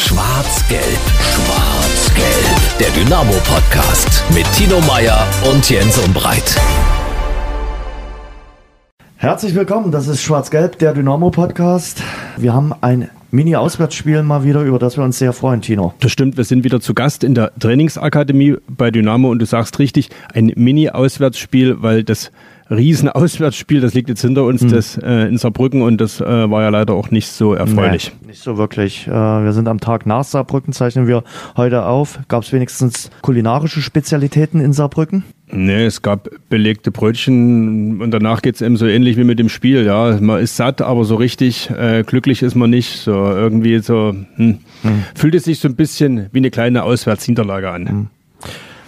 Schwarz-Gelb, Schwarz-Gelb. Der Dynamo-Podcast mit Tino Meyer und Jens Umbreit. Herzlich willkommen, das ist Schwarz-Gelb, der Dynamo-Podcast. Wir haben ein Mini-Auswärtsspiel mal wieder, über das wir uns sehr freuen, Tino. Das stimmt, wir sind wieder zu Gast in der Trainingsakademie bei Dynamo und du sagst richtig, ein Mini-Auswärtsspiel, weil das Riesenauswärtsspiel, das liegt jetzt hinter uns, mhm. das äh, in Saarbrücken und das äh, war ja leider auch nicht so erfreulich. Nee, nicht so wirklich. Äh, wir sind am Tag nach Saarbrücken, zeichnen wir heute auf. Gab es wenigstens kulinarische Spezialitäten in Saarbrücken? Nee, es gab belegte Brötchen und danach geht's eben so ähnlich wie mit dem Spiel. Ja, man ist satt, aber so richtig äh, glücklich ist man nicht. So irgendwie so hm. Hm. fühlt es sich so ein bisschen wie eine kleine Auswärtsniederlage an. Hm.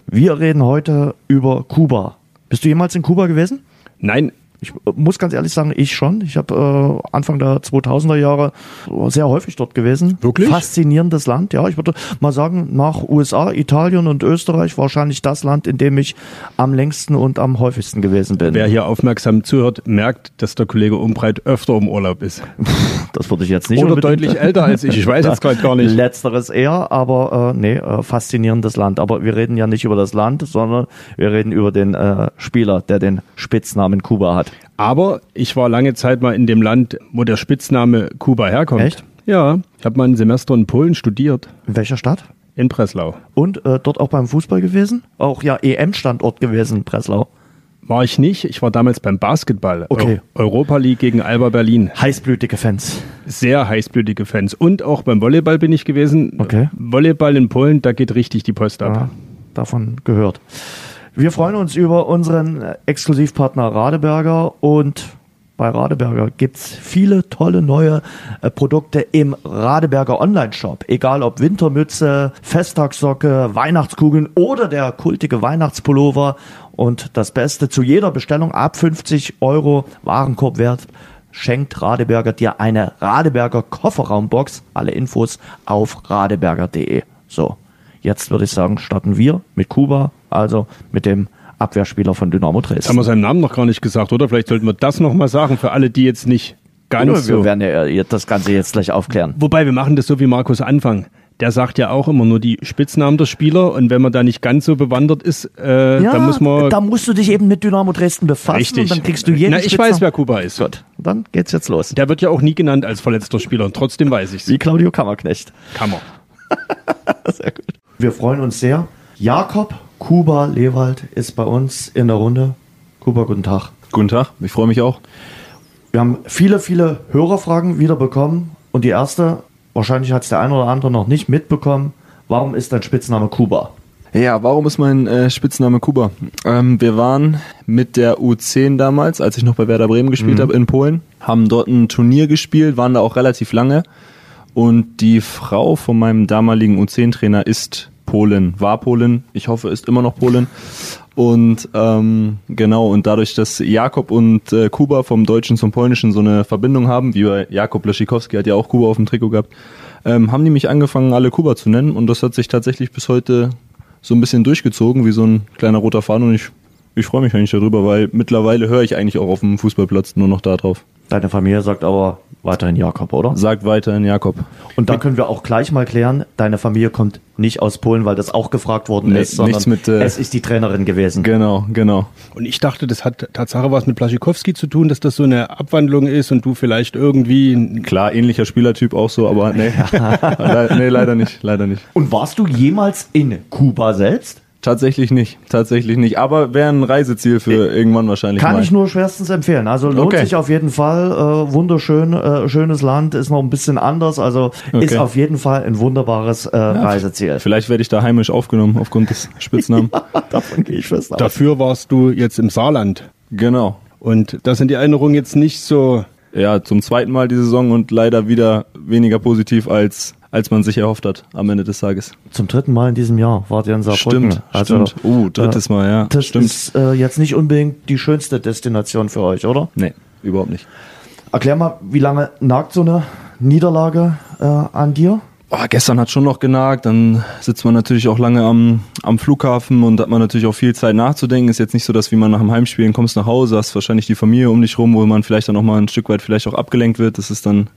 Wir reden heute über Kuba. Bist du jemals in Kuba gewesen? Nein, ich äh, muss ganz ehrlich sagen, ich schon. Ich habe äh, Anfang der 2000er Jahre sehr häufig dort gewesen. Wirklich? Faszinierendes Land. Ja, ich würde mal sagen, nach USA, Italien und Österreich wahrscheinlich das Land, in dem ich am längsten und am häufigsten gewesen bin. Wer hier aufmerksam zuhört, merkt, dass der Kollege Umbreit öfter im Urlaub ist. Das würde ich jetzt nicht Oder deutlich älter als ich. Ich weiß jetzt gerade gar nicht. Letzteres eher, aber äh, nee, äh, faszinierendes Land. Aber wir reden ja nicht über das Land, sondern wir reden über den äh, Spieler, der den Spitznamen Kuba hat. Aber ich war lange Zeit mal in dem Land, wo der Spitzname Kuba herkommt. Echt? Ja, ich habe mal ein Semester in Polen studiert. In welcher Stadt? In Breslau. Und äh, dort auch beim Fußball gewesen? Auch ja EM-Standort gewesen, Breslau. War ich nicht. Ich war damals beim Basketball. Okay. Europa League gegen Alba Berlin. Heißblütige Fans. Sehr heißblütige Fans. Und auch beim Volleyball bin ich gewesen. Okay. Volleyball in Polen, da geht richtig die Post ab. Ja, davon gehört. Wir freuen uns über unseren Exklusivpartner Radeberger und bei Radeberger gibt's viele tolle neue äh, Produkte im Radeberger Online-Shop. Egal ob Wintermütze, Festtagssocke, Weihnachtskugeln oder der kultige Weihnachtspullover. Und das Beste zu jeder Bestellung ab 50 Euro Warenkorbwert schenkt Radeberger dir eine Radeberger Kofferraumbox. Alle Infos auf radeberger.de. So, jetzt würde ich sagen, starten wir mit Kuba also mit dem Abwehrspieler von Dynamo Dresden. Haben wir seinen Namen noch gar nicht gesagt, oder? Vielleicht sollten wir das nochmal sagen für alle, die jetzt nicht ganz ja, so. Wir werden ja das Ganze jetzt gleich aufklären. Wobei wir machen das so wie Markus Anfang. Der sagt ja auch immer nur die Spitznamen der Spieler und wenn man da nicht ganz so bewandert ist, äh, ja, dann muss man. Da musst du dich eben mit Dynamo Dresden befassen Richtig. und dann kriegst du jeden. Na, ich weiß, wer Kuba ist. Gut, dann geht's jetzt los. Der wird ja auch nie genannt als verletzter Spieler und trotzdem weiß ich's. Wie Claudio Kammerknecht. Kammer. sehr gut. Wir freuen uns sehr. Jakob Kuba Lewald ist bei uns in der Runde. Kuba, guten Tag. Guten Tag, ich freue mich auch. Wir haben viele, viele Hörerfragen wieder bekommen. Und die erste, wahrscheinlich hat es der eine oder andere noch nicht mitbekommen. Warum ist dein Spitzname Kuba? Ja, warum ist mein äh, Spitzname Kuba? Ähm, wir waren mit der U10 damals, als ich noch bei Werder Bremen gespielt mhm. habe in Polen, haben dort ein Turnier gespielt, waren da auch relativ lange. Und die Frau von meinem damaligen U10-Trainer ist Polen, war Polen, ich hoffe, ist immer noch Polen. Und ähm, genau, und dadurch, dass Jakob und äh, Kuba vom Deutschen zum Polnischen so eine Verbindung haben, wie bei Jakob Leschikowski hat ja auch Kuba auf dem Trikot gehabt, ähm, haben die mich angefangen, alle Kuba zu nennen. Und das hat sich tatsächlich bis heute so ein bisschen durchgezogen, wie so ein kleiner roter Faden. Und ich, ich freue mich eigentlich darüber, weil mittlerweile höre ich eigentlich auch auf dem Fußballplatz nur noch da drauf. Deine Familie sagt aber weiterhin Jakob, oder? Sagt weiterhin Jakob. Und da können wir auch gleich mal klären, deine Familie kommt nicht aus Polen, weil das auch gefragt worden Nee, ist, sondern nichts mit, äh, es ist die Trainerin gewesen. Genau, genau. Und ich dachte, das hat Tatsache was mit Blaschikowski zu tun, dass das so eine Abwandlung ist und du vielleicht irgendwie. Klar, ähnlicher Spielertyp auch so, aber nee. Le nee, leider nicht, leider nicht. Und warst du jemals in Kuba selbst? Tatsächlich nicht, tatsächlich nicht. Aber wäre ein Reiseziel für irgendwann wahrscheinlich Kann mal. ich nur schwerstens empfehlen. Also lohnt Okay. sich auf jeden Fall. Äh, wunderschön, äh, schönes Land, ist noch ein bisschen anders. Also ist Okay. auf jeden Fall ein wunderbares äh, Reiseziel. Vielleicht werde ich da heimisch aufgenommen aufgrund des Spitznamen. Davon gehe ich fest aus. Dafür warst du jetzt im Saarland. genau. Und da sind die Erinnerungen jetzt nicht so. Ja, zum zweiten Mal die Saison und leider wieder weniger positiv als als man sich erhofft hat am Ende des Tages. Zum dritten Mal in diesem Jahr wart ihr in Saarbrücken. Stimmt, stimmt. Uh, drittes Mal, ja. Das stimmt. ist äh, jetzt nicht unbedingt die schönste Destination für euch, oder? Nee, überhaupt nicht. Erklär mal, wie lange nagt so eine Niederlage äh, an dir? Oh, gestern hat schon noch genagt, dann sitzt man natürlich auch lange am, am Flughafen und hat man natürlich auch viel Zeit nachzudenken. Ist jetzt nicht so, dass wie man nach dem Heimspielen kommst nach Hause, hast wahrscheinlich die Familie um dich rum, wo man vielleicht dann auch mal ein Stück weit vielleicht auch abgelenkt wird. Das ist dann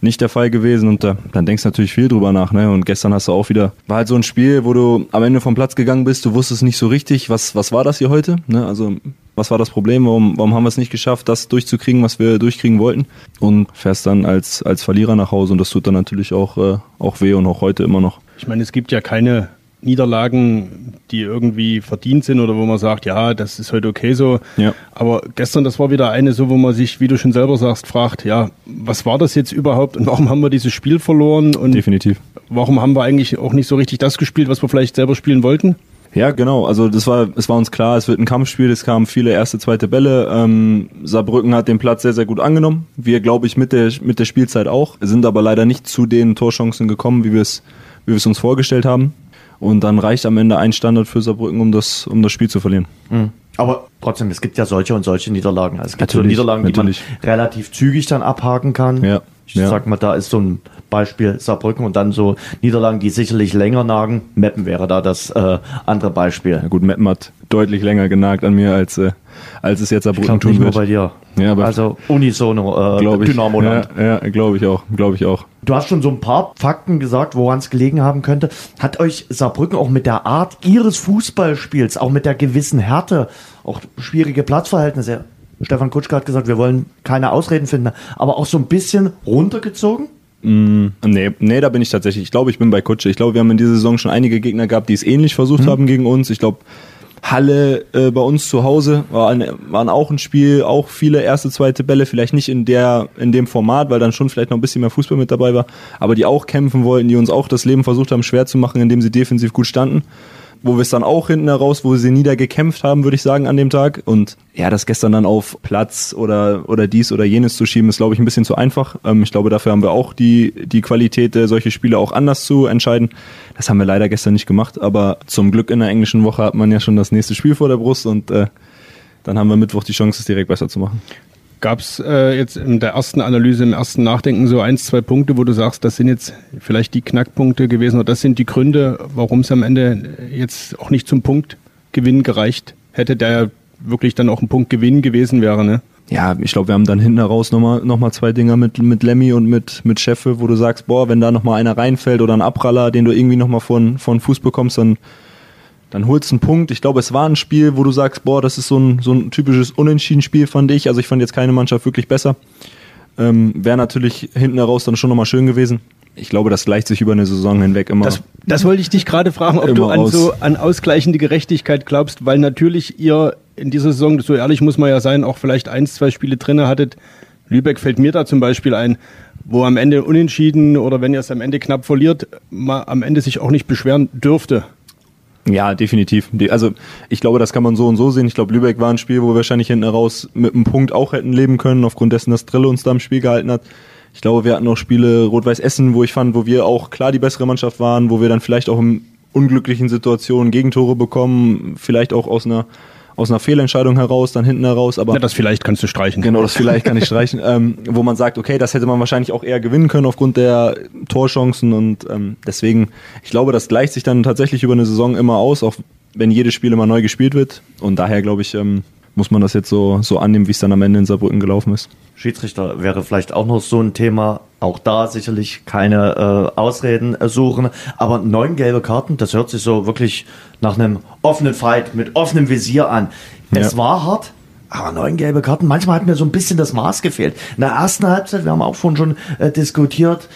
nicht der Fall gewesen und da, dann denkst du natürlich viel drüber nach. Ne? Und gestern hast du auch wieder, war halt so ein Spiel, wo du am Ende vom Platz gegangen bist, du wusstest nicht so richtig, was, was war das hier heute? Ne? Also was war das Problem? Warum, warum haben wir es nicht geschafft, das durchzukriegen, was wir durchkriegen wollten? Und fährst dann als, als Verlierer nach Hause und das tut dann natürlich auch, äh, auch weh und auch heute immer noch. Ich meine, es gibt ja keine Niederlagen, die irgendwie verdient sind oder wo man sagt, ja, das ist heute okay so. Ja. Aber gestern, das war wieder eine so, wo man sich, wie du schon selber sagst, fragt, ja, was war das jetzt überhaupt und warum haben wir dieses Spiel verloren und Definitiv. warum haben wir eigentlich auch nicht so richtig das gespielt, was wir vielleicht selber spielen wollten? Ja, genau. Also das war, es war uns klar, es wird ein Kampfspiel. Es kamen viele erste, zweite Bälle. Ähm, Saarbrücken hat den Platz sehr, sehr gut angenommen. Wir, glaube ich, mit der mit der Spielzeit auch. Sind aber leider nicht zu den Torchancen gekommen, wie wir es wie wir es uns vorgestellt haben. Und dann reicht am Ende ein Standard für Saarbrücken, um das um das Spiel zu verlieren. Mhm. Aber trotzdem, es gibt ja solche und solche Niederlagen. Also es gibt so Natürlich, Niederlagen, natürlich. die man relativ zügig dann abhaken kann. Ja, Ich ja. sag mal, da ist so ein Beispiel Saarbrücken und dann so Niederlagen, die sicherlich länger nagen. Meppen wäre da das äh, andere Beispiel. Ja, gut, Meppen hat deutlich länger genagt an mir, als, äh, als es jetzt Saarbrücken tun nicht nur wird. bei dir. Ja, aber- also unisono äh. Dynamo-Land. Ja, ja glaube ich auch. Glaube ich auch. Du hast schon so ein paar Fakten gesagt, woran es gelegen haben könnte. Hat euch Saarbrücken auch mit der Art ihres Fußballspiels, auch mit der gewissen Härte, auch schwierige Platzverhältnisse, Stefan Kutschke hat gesagt, wir wollen keine Ausreden finden, aber auch so ein bisschen runtergezogen? Nee, nee, da bin ich tatsächlich. Ich glaube, ich bin bei Kutsche. Ich glaube, wir haben in dieser Saison schon einige Gegner gehabt, die es ähnlich versucht haben gegen uns. Ich glaube, Halle äh, bei uns zu Hause war ein, waren auch ein Spiel, auch viele erste, zweite Bälle, vielleicht nicht in der in dem Format, weil dann schon vielleicht noch ein bisschen mehr Fußball mit dabei war, aber die auch kämpfen wollten, die uns auch das Leben versucht haben schwer zu machen, indem sie defensiv gut standen. Wo wir es dann auch hinten heraus, wo sie niedergekämpft haben, würde ich sagen, an dem Tag. Und ja, das gestern dann auf Platz oder, oder dies oder jenes zu schieben, ist, glaube ich, ein bisschen zu einfach. Ähm, ich glaube, dafür haben wir auch die, die Qualität, äh, solche Spiele auch anders zu entscheiden. Das haben wir leider gestern nicht gemacht, aber zum Glück in der englischen Woche hat man ja schon das nächste Spiel vor der Brust und äh, dann haben wir Mittwoch die Chance, es direkt besser zu machen. Gab es äh, jetzt in der ersten Analyse, im ersten Nachdenken so eins, zwei Punkte, wo du sagst, das sind jetzt vielleicht die Knackpunkte gewesen oder das sind die Gründe, warum es am Ende jetzt auch nicht zum Punktgewinn gereicht hätte, der ja wirklich dann auch ein Punktgewinn gewesen wäre, ne? Ja, ich glaube, wir haben dann hinten heraus nochmal noch mal zwei Dinger mit, mit Lemmy und mit, mit Scheffe, wo du sagst, boah, wenn da nochmal einer reinfällt oder ein Abpraller, den du irgendwie nochmal von, von Fuß bekommst, dann, dann holst du einen Punkt. Ich glaube, es war ein Spiel, wo du sagst, boah, das ist so ein, so ein typisches Unentschieden-Spiel, fand ich. Also ich fand jetzt keine Mannschaft wirklich besser. Ähm, Wäre natürlich hinten heraus dann schon nochmal schön gewesen. Ich glaube, das gleicht sich über eine Saison hinweg immer. Das, das wollte ich dich gerade fragen, ob du an aus. so an ausgleichende Gerechtigkeit glaubst, weil natürlich ihr in dieser Saison, so ehrlich muss man ja sein, auch vielleicht eins, zwei Spiele drinne hattet. Lübeck fällt mir da zum Beispiel ein, wo am Ende unentschieden oder wenn ihr es am Ende knapp verliert, man am Ende sich auch nicht beschweren dürfte. Ja, definitiv. Also ich glaube, das kann man so und so sehen. Ich glaube, Lübeck war ein Spiel, wo wir wahrscheinlich hinten raus mit einem Punkt auch hätten leben können, aufgrund dessen, dass Drille uns da im Spiel gehalten hat. Ich glaube, wir hatten auch Spiele Rot-Weiß Essen, wo ich fand, wo wir auch klar die bessere Mannschaft waren, wo wir dann vielleicht auch in unglücklichen Situationen Gegentore bekommen, vielleicht auch aus einer aus einer Fehlentscheidung heraus, dann hinten heraus, aber Ja, das vielleicht kannst du streichen. Genau, das vielleicht kann ich streichen, ähm, wo man sagt, okay, das hätte man wahrscheinlich auch eher gewinnen können aufgrund der Torchancen und ähm, deswegen, ich glaube, das gleicht sich dann tatsächlich über eine Saison immer aus, auch wenn jedes Spiel immer neu gespielt wird und daher glaube ich, ähm, muss man das jetzt so, so annehmen, wie es dann am Ende in Saarbrücken gelaufen ist. Schiedsrichter wäre vielleicht auch noch so ein Thema. Auch da sicherlich keine äh, Ausreden suchen. Aber neun gelbe Karten, das hört sich so wirklich nach einem offenen Fight mit offenem Visier an. Es Ja. war hart, aber neun gelbe Karten. Manchmal hat mir so ein bisschen das Maß gefehlt. In der ersten Halbzeit, wir haben auch vorhin schon äh, diskutiert,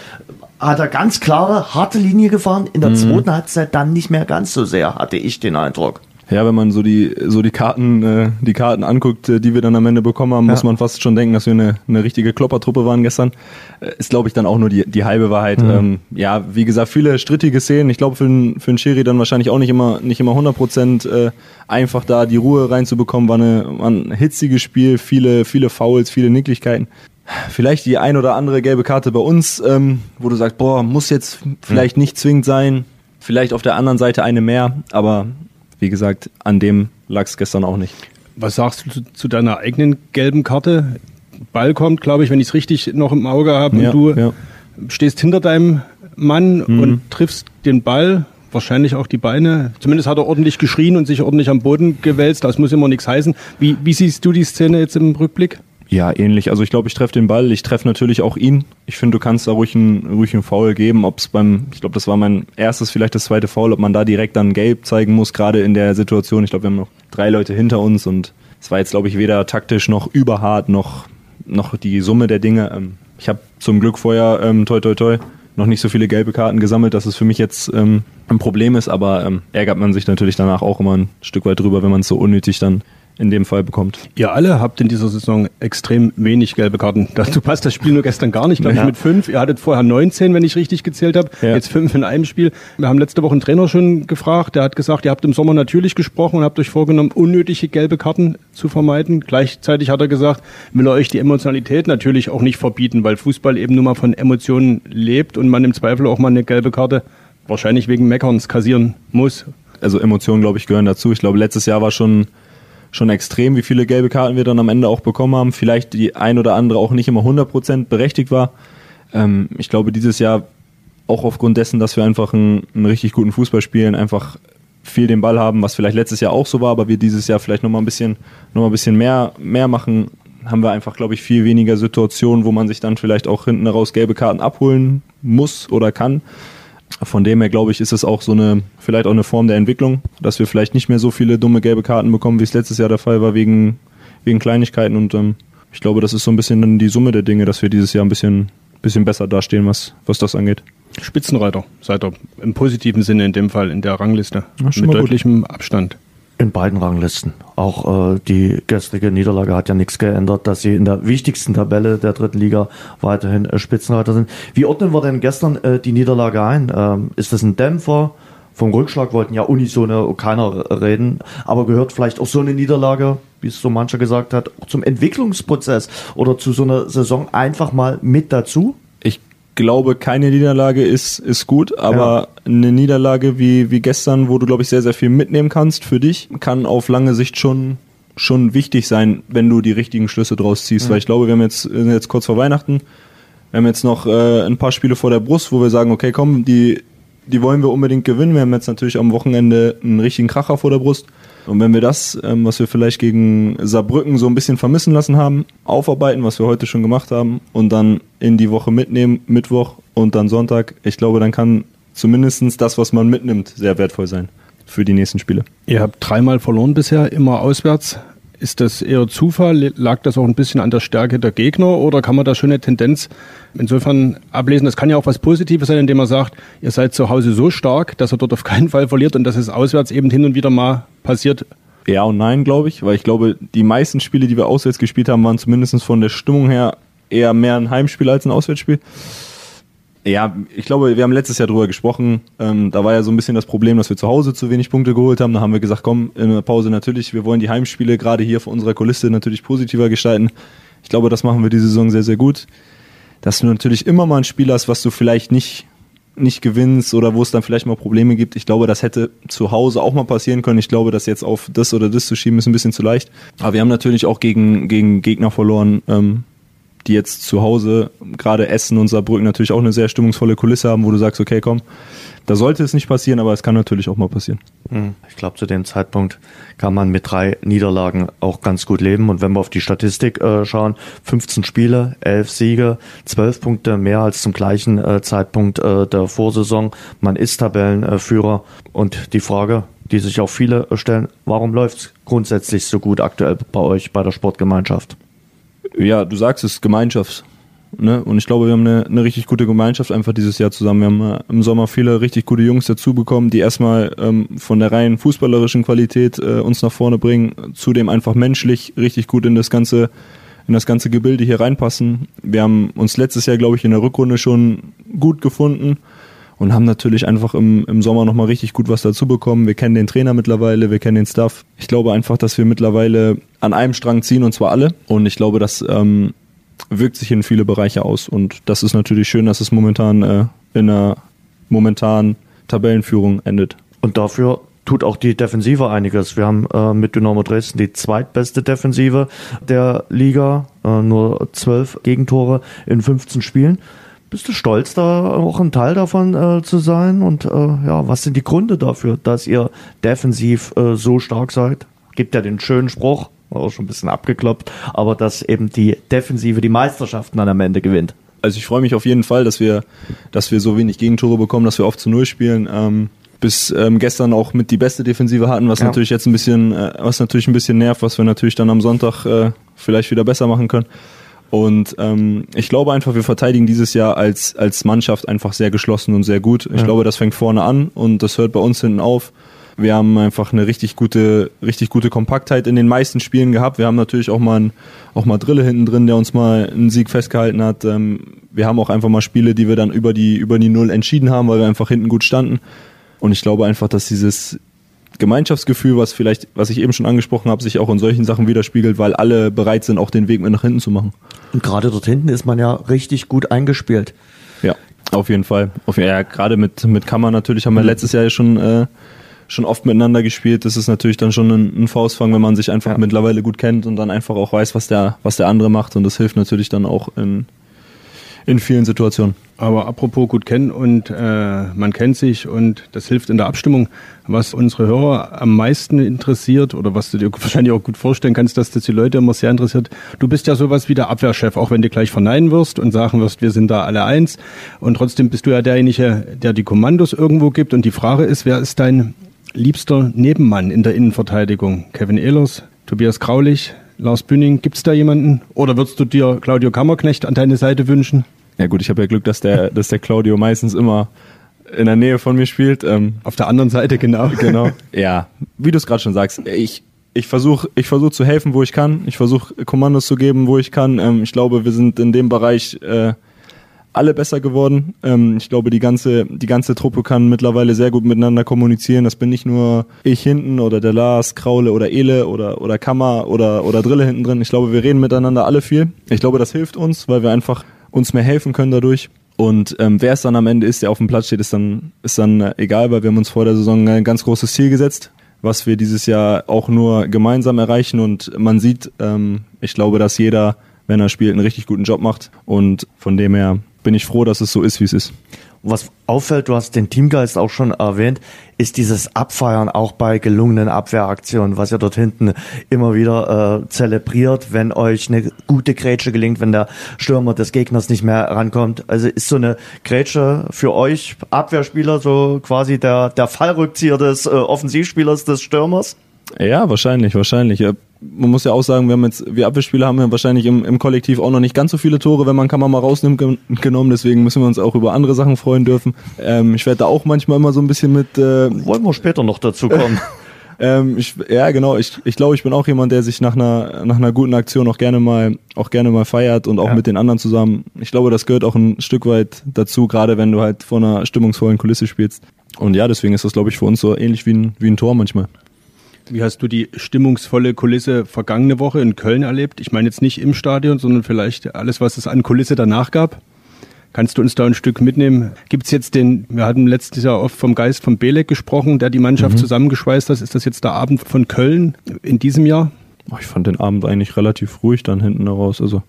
hat er ganz klare, harte Linie gefahren. In der Mhm. zweiten Halbzeit dann nicht mehr ganz so sehr, hatte ich den Eindruck. Ja, wenn man so die so die Karten äh, die Karten anguckt, äh, die wir dann am Ende bekommen haben, muss man fast schon denken, dass wir eine, eine richtige Kloppertruppe waren gestern. Äh, ist glaube ich dann auch nur die die halbe Wahrheit. Ähm, ja, wie gesagt, viele strittige Szenen. Ich glaube für einen für Schiri dann wahrscheinlich auch nicht immer nicht immer 100 Prozent äh, einfach da die Ruhe reinzubekommen. War, eine, war ein hitziges Spiel, viele viele Fouls, viele Nicklichkeiten. Vielleicht die ein oder andere gelbe Karte bei uns, ähm, wo du sagst, boah, muss jetzt vielleicht nicht zwingend sein. Vielleicht auf der anderen Seite eine mehr, aber wie gesagt, an dem lag es gestern auch nicht. Was sagst du zu, zu deiner eigenen gelben Karte? Ball kommt, glaube ich, wenn ich es richtig noch im Auge habe und Ja, du ja. stehst hinter deinem Mann und triffst den Ball, wahrscheinlich auch die Beine. Zumindest hat er ordentlich geschrien und sich ordentlich am Boden gewälzt. Das muss immer nichts heißen. Wie, wie siehst du die Szene jetzt im Rückblick? Ja, ähnlich. Also ich glaube, ich treffe den Ball, ich treffe natürlich auch ihn. Ich finde, du kannst da ruhig einen, ruhig einen Foul geben, ob es beim, ich glaube, das war mein erstes, vielleicht das zweite Foul, ob man da direkt dann gelb zeigen muss, gerade in der Situation. Ich glaube, wir haben noch drei Leute hinter uns und es war jetzt, glaube ich, weder taktisch noch überhart noch, noch die Summe der Dinge. Ähm, ich habe zum Glück vorher, ähm, toi toi toi, noch nicht so viele gelbe Karten gesammelt, dass es für mich jetzt ähm, ein Problem ist, aber ähm, ärgert man sich natürlich danach auch immer ein Stück weit drüber, wenn man es so unnötig dann in dem Fall bekommt. Ihr alle habt in dieser Saison extrem wenig gelbe Karten. Dazu passt das Spiel nur gestern gar nicht, glaube ja. ich, mit fünf. Ihr hattet vorher 19, wenn ich richtig gezählt habe. Ja. Jetzt fünf in einem Spiel. Wir haben letzte Woche einen Trainer schon gefragt. Der hat gesagt, ihr habt im Sommer natürlich gesprochen und habt euch vorgenommen, unnötige gelbe Karten zu vermeiden. Gleichzeitig hat er gesagt, will er euch die Emotionalität natürlich auch nicht verbieten, weil Fußball eben nur mal von Emotionen lebt und man im Zweifel auch mal eine gelbe Karte wahrscheinlich wegen Meckerns kassieren muss. Also Emotionen, glaube ich, gehören dazu. Ich glaube, letztes Jahr war schon schon extrem, wie viele gelbe Karten wir dann am Ende auch bekommen haben. Vielleicht die ein oder andere auch nicht immer 100% berechtigt war. Ähm, ich glaube, dieses Jahr auch aufgrund dessen, dass wir einfach einen, einen richtig guten Fußball spielen, einfach viel den Ball haben, was vielleicht letztes Jahr auch so war, aber wir dieses Jahr vielleicht nochmal ein bisschen, noch mal ein bisschen mehr, mehr machen, haben wir einfach, glaube ich, viel weniger Situationen, wo man sich dann vielleicht auch hinten raus gelbe Karten abholen muss oder kann. Von dem her, glaube ich, ist es auch so eine, vielleicht auch eine Form der Entwicklung, dass wir vielleicht nicht mehr so viele dumme gelbe Karten bekommen, wie es letztes Jahr der Fall war, wegen, wegen Kleinigkeiten. Und ähm, ich glaube, das ist so ein bisschen dann die Summe der Dinge, dass wir dieses Jahr ein bisschen, bisschen besser dastehen, was, was das angeht. Spitzenreiter seid ihr im positiven Sinne in dem Fall in der Rangliste. mit deutlichem Abstand. In beiden Ranglisten. Auch äh, die gestrige Niederlage hat ja nichts geändert, dass sie in der wichtigsten Tabelle der dritten Liga weiterhin äh, Spitzenreiter sind. Wie ordnen wir denn gestern äh, die Niederlage ein? Ähm, ist das ein Dämpfer? Vom Rückschlag wollten ja unisono keiner reden, aber gehört vielleicht auch so eine Niederlage, wie es so mancher gesagt hat, zum Entwicklungsprozess oder zu so einer Saison einfach mal mit dazu? Glaube, keine Niederlage ist, ist gut, aber ja. eine Niederlage wie, wie gestern, wo du, glaube ich, sehr, sehr viel mitnehmen kannst für dich, kann auf lange Sicht schon, schon wichtig sein, wenn du die richtigen Schlüsse draus ziehst. Mhm. Weil ich glaube, wir haben jetzt, sind jetzt kurz vor Weihnachten, wir haben jetzt noch äh, ein paar Spiele vor der Brust, wo wir sagen, okay, komm, die, die wollen wir unbedingt gewinnen. Wir haben jetzt natürlich am Wochenende einen richtigen Kracher vor der Brust. Und wenn wir das, ähm, was wir vielleicht gegen Saarbrücken so ein bisschen vermissen lassen haben, aufarbeiten, was wir heute schon gemacht haben, und dann in die Woche mitnehmen, Mittwoch und dann Sonntag, ich glaube, dann kann zumindest das, was man mitnimmt, sehr wertvoll sein für die nächsten Spiele. Ihr habt dreimal verloren bisher, immer auswärts. Ist das eher Zufall? Lag das auch ein bisschen an der Stärke der Gegner oder kann man da schon eine Tendenz insofern ablesen? Das kann ja auch was Positives sein, indem man sagt, ihr seid zu Hause so stark, dass ihr dort auf keinen Fall verliert und dass es auswärts eben hin und wieder mal passiert. Ja und nein, glaube ich, weil ich glaube, die meisten Spiele, die wir auswärts gespielt haben, waren zumindest von der Stimmung her eher mehr ein Heimspiel als ein Auswärtsspiel. Ja, ich glaube, wir haben letztes Jahr drüber gesprochen. Ähm, da war ja so ein bisschen das Problem, dass wir zu Hause zu wenig Punkte geholt haben. Da haben wir gesagt, komm, in der Pause natürlich, wir wollen die Heimspiele gerade hier vor unserer Kulisse natürlich positiver gestalten. Ich glaube, das machen wir diese Saison sehr, sehr gut. Dass du natürlich immer mal ein Spiel hast, was du vielleicht nicht, nicht gewinnst oder wo es dann vielleicht mal Probleme gibt. Ich glaube, das hätte zu Hause auch mal passieren können. Ich glaube, das jetzt auf das oder das zu schieben, ist ein bisschen zu leicht. Aber wir haben natürlich auch gegen, gegen Gegner verloren, ähm, die jetzt zu Hause, gerade Essen und Saarbrücken, natürlich auch eine sehr stimmungsvolle Kulisse haben, wo du sagst, okay, komm, da sollte es nicht passieren, aber es kann natürlich auch mal passieren. Hm, ich glaube, zu dem Zeitpunkt kann man mit drei Niederlagen auch ganz gut leben. Und wenn wir auf die Statistik äh, schauen, 15 Spiele, 11 Siege, 12 Punkte mehr als zum gleichen äh, Zeitpunkt äh, der Vorsaison. Man ist Tabellenführer. und die Frage, die sich auch viele stellen, warum läuft es grundsätzlich so gut aktuell bei euch, bei der Sportgemeinschaft? Ja, du sagst es, Gemeinschaft. Ne? Und ich glaube, wir haben eine, eine richtig gute Gemeinschaft einfach dieses Jahr zusammen. Wir haben äh, im Sommer viele richtig gute Jungs dazu bekommen, die erstmal ähm, von der rein fußballerischen Qualität äh, uns nach vorne bringen, zudem einfach menschlich richtig gut in das ganze in das ganze Gebilde hier reinpassen. Wir haben uns letztes Jahr, glaube ich, in der Rückrunde schon gut gefunden und haben natürlich einfach im, im Sommer nochmal richtig gut was dazu bekommen. Wir kennen den Trainer mittlerweile, wir kennen den Staff. Ich glaube einfach, dass wir mittlerweile an einem Strang ziehen und zwar alle. Und ich glaube, das ähm, wirkt sich in viele Bereiche aus. Und das ist natürlich schön, dass es momentan äh, in einer momentanen Tabellenführung endet. Und dafür tut auch die Defensive einiges. Wir haben äh, mit Dynamo Dresden die zweitbeste Defensive der Liga, äh, nur zwölf Gegentore in 15 Spielen. Bist du stolz, da auch ein Teil davon äh, zu sein? Und äh, ja, was sind die Gründe dafür, dass ihr defensiv äh, so stark seid? Gibt ja den schönen Spruch, auch schon ein bisschen abgekloppt, aber dass eben die Defensive die Meisterschaften dann am Ende gewinnt. Also ich freue mich auf jeden Fall, dass wir, dass wir so wenig Gegentore bekommen, dass wir oft zu Null spielen. Ähm, bis ähm, gestern auch mit die beste Defensive hatten, was Ja. natürlich jetzt ein bisschen, äh, was natürlich ein bisschen nervt, was wir natürlich dann am Sonntag äh, vielleicht wieder besser machen können. Und ähm, ich glaube einfach, wir verteidigen dieses Jahr als, als Mannschaft einfach sehr geschlossen und sehr gut. Ich Ja. glaube, das fängt vorne an und das hört bei uns hinten auf. Wir haben einfach eine richtig gute, richtig gute Kompaktheit in den meisten Spielen gehabt. Wir haben natürlich auch mal, ein, auch mal Drille hinten drin, der uns mal einen Sieg festgehalten hat. Ähm, wir haben auch einfach mal Spiele, die wir dann über die, über die Null entschieden haben, weil wir einfach hinten gut standen. Und ich glaube einfach, dass dieses Gemeinschaftsgefühl, was vielleicht, was ich eben schon angesprochen habe, sich auch in solchen Sachen widerspiegelt, weil alle bereit sind, auch den Weg mit nach hinten zu machen. Und gerade dort hinten ist man ja richtig gut eingespielt. Ja, auf jeden Fall. Auf, ja, gerade mit, mit Kammer natürlich haben wir letztes Jahr schon, äh, schon oft miteinander gespielt. Das ist natürlich dann schon ein, ein Faustfang, wenn man sich einfach Ja. mittlerweile gut kennt und dann einfach auch weiß, was der, was der andere macht. Und das hilft natürlich dann auch in, in vielen Situationen. Aber apropos gut kennen und äh, man kennt sich und das hilft in der Abstimmung. Was unsere Hörer am meisten interessiert oder was du dir wahrscheinlich auch gut vorstellen kannst, dass das die Leute immer sehr interessiert. Du bist ja sowas wie der Abwehrchef, auch wenn du gleich verneinen wirst und sagen wirst, wir sind da alle eins. Und trotzdem bist du ja derjenige, der die Kommandos irgendwo gibt. Und die Frage ist, wer ist dein liebster Nebenmann in der Innenverteidigung? Kevin Ehlers, Tobias Graulich, Lars Bühning, gibt's da jemanden? Oder würdest du dir Claudio Kammerknecht an deine Seite wünschen? Ja gut, ich habe ja Glück, dass der, dass der Claudio meistens immer in der Nähe von mir spielt. Ähm, Auf der anderen Seite, genau. genau. Ja, wie du es gerade schon sagst, ich, ich versuche ich versuch zu helfen, wo ich kann. Ich versuche Kommandos zu geben, wo ich kann. Ähm, ich glaube, wir sind in dem Bereich äh, alle besser geworden. Ähm, ich glaube, die ganze, die ganze Truppe kann mittlerweile sehr gut miteinander kommunizieren. Das bin nicht nur ich hinten oder der Lars, Kraule oder Ele oder, oder Kammer oder, oder Drille hinten drin. Ich glaube, wir reden miteinander alle viel. Ich glaube, das hilft uns, weil wir einfach uns mehr helfen können dadurch. Und ähm, wer es dann am Ende ist, der auf dem Platz steht, ist dann, ist dann äh, egal, weil wir haben uns vor der Saison ein ganz großes Ziel gesetzt, was wir dieses Jahr auch nur gemeinsam erreichen. Und man sieht, ähm, ich glaube, dass jeder, wenn er spielt, einen richtig guten Job macht. Und von dem her bin ich froh, dass es so ist, wie es ist. Was auffällt, du hast den Teamgeist auch schon erwähnt, ist dieses Abfeiern auch bei gelungenen Abwehraktionen, was ihr dort hinten immer wieder äh, zelebriert, wenn euch eine gute Grätsche gelingt, wenn der Stürmer des Gegners nicht mehr rankommt. Also ist so eine Grätsche für euch Abwehrspieler so quasi der, der Fallrückzieher des äh, Offensivspielers des Stürmers? Ja, wahrscheinlich, wahrscheinlich. Man muss ja auch sagen, wir haben jetzt, wir Abwehrspieler haben ja wahrscheinlich im, im Kollektiv auch noch nicht ganz so viele Tore, wenn man Kammer mal rausnimmt, gen- genommen. Deswegen müssen wir uns auch über andere Sachen freuen dürfen. Ähm, ich werde da auch manchmal immer so ein bisschen mit, äh, Wollen wir später noch dazu kommen. ähm, ich, ja genau, ich, ich glaube, ich bin auch jemand, der sich nach einer, nach einer guten Aktion auch gerne mal, auch gerne mal feiert und auch Ja. mit den anderen zusammen. Ich glaube, das gehört auch ein Stück weit dazu, gerade wenn du halt vor einer stimmungsvollen Kulisse spielst. Und ja, deswegen ist das, glaube ich, für uns so ähnlich wie ein, wie ein Tor manchmal. Wie hast du die stimmungsvolle Kulisse vergangene Woche in Köln erlebt? Ich meine jetzt nicht im Stadion, sondern vielleicht alles, was es an Kulisse danach gab. Kannst du uns da ein Stück mitnehmen? Gibt es jetzt den, wir hatten letztes Jahr oft vom Geist von Belek gesprochen, der die Mannschaft zusammengeschweißt hat. Ist das jetzt der Abend von Köln in diesem Jahr? Ich fand den Abend eigentlich relativ ruhig dann hinten raus. Also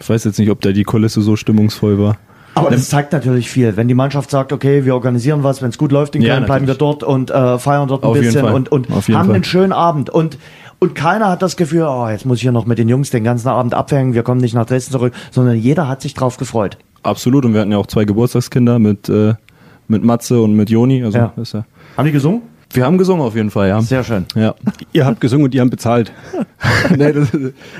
ich weiß jetzt nicht, ob da die Kulisse so stimmungsvoll war. Aber das zeigt natürlich viel. Wenn die Mannschaft sagt, okay, wir organisieren was, wenn es gut läuft in Ja, Köln, bleiben wir dort und äh, feiern dort ein Auf bisschen und, und haben Fall. einen schönen Abend. Und, und keiner hat das Gefühl, oh, jetzt muss ich hier noch mit den Jungs den ganzen Abend abhängen, wir kommen nicht nach Dresden zurück, sondern jeder hat sich drauf gefreut. Absolut. Und wir hatten ja auch zwei Geburtstagskinder mit, äh, mit Matze und mit Joni. Also Ja. ist ja. Haben die gesungen? Wir haben gesungen auf jeden Fall, ja. Sehr schön. Ja. Ihr habt gesungen und die haben bezahlt. nee, das,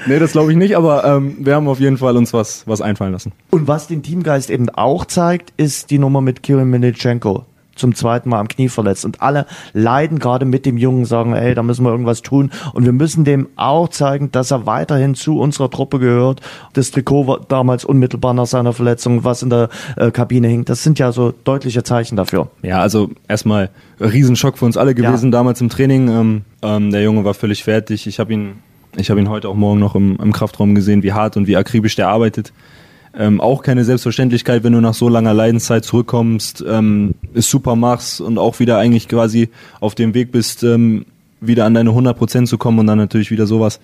nee, das glaube ich nicht, aber ähm, wir haben auf jeden Fall uns was, was einfallen lassen. Und was den Teamgeist eben auch zeigt, ist die Nummer mit Kirill Militschenko. Zum zweiten Mal am Knie verletzt. Und alle leiden gerade mit dem Jungen, sagen, ey, da müssen wir irgendwas tun. Und wir müssen dem auch zeigen, dass er weiterhin zu unserer Truppe gehört. Das Trikot war damals unmittelbar nach seiner Verletzung, was in der äh, Kabine hing. Das sind ja so deutliche Zeichen dafür. Ja, also erstmal Riesenschock für uns alle gewesen Ja. damals im Training. Ähm, ähm, der Junge war völlig fertig. Ich habe ihn, ich habe ihn heute auch morgen noch im, im Kraftraum gesehen, wie hart und wie akribisch der arbeitet. Ähm, auch keine Selbstverständlichkeit, wenn du nach so langer Leidenszeit zurückkommst, ähm, es super machst und auch wieder eigentlich quasi auf dem Weg bist, ähm, wieder an deine 100% zu kommen und dann natürlich wieder sowas.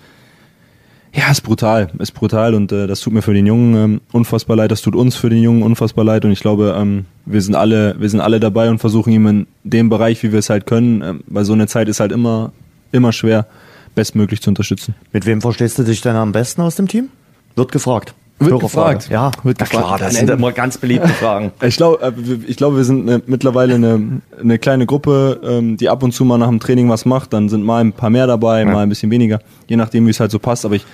Ja, ist brutal, ist brutal und äh, das tut mir für den Jungen ähm, unfassbar leid, das tut uns für den Jungen unfassbar leid und ich glaube, ähm, wir sind alle, wir sind alle dabei und versuchen ihm in dem Bereich, wie wir es halt können, ähm, weil so eine Zeit ist halt immer, immer schwer, bestmöglich zu unterstützen. Mit wem verstehst du dich denn am besten aus dem Team? Wird gefragt. Wird gefragt. Ja, Wird na klar, gefragt. das sind immer ganz beliebte Fragen. Ich glaube, ich glaube, wir sind eine, mittlerweile eine, eine kleine Gruppe, ähm, die ab und zu mal nach dem Training was macht. Dann sind mal ein paar mehr dabei, mal ein bisschen weniger, je nachdem, wie es halt so passt. Aber ich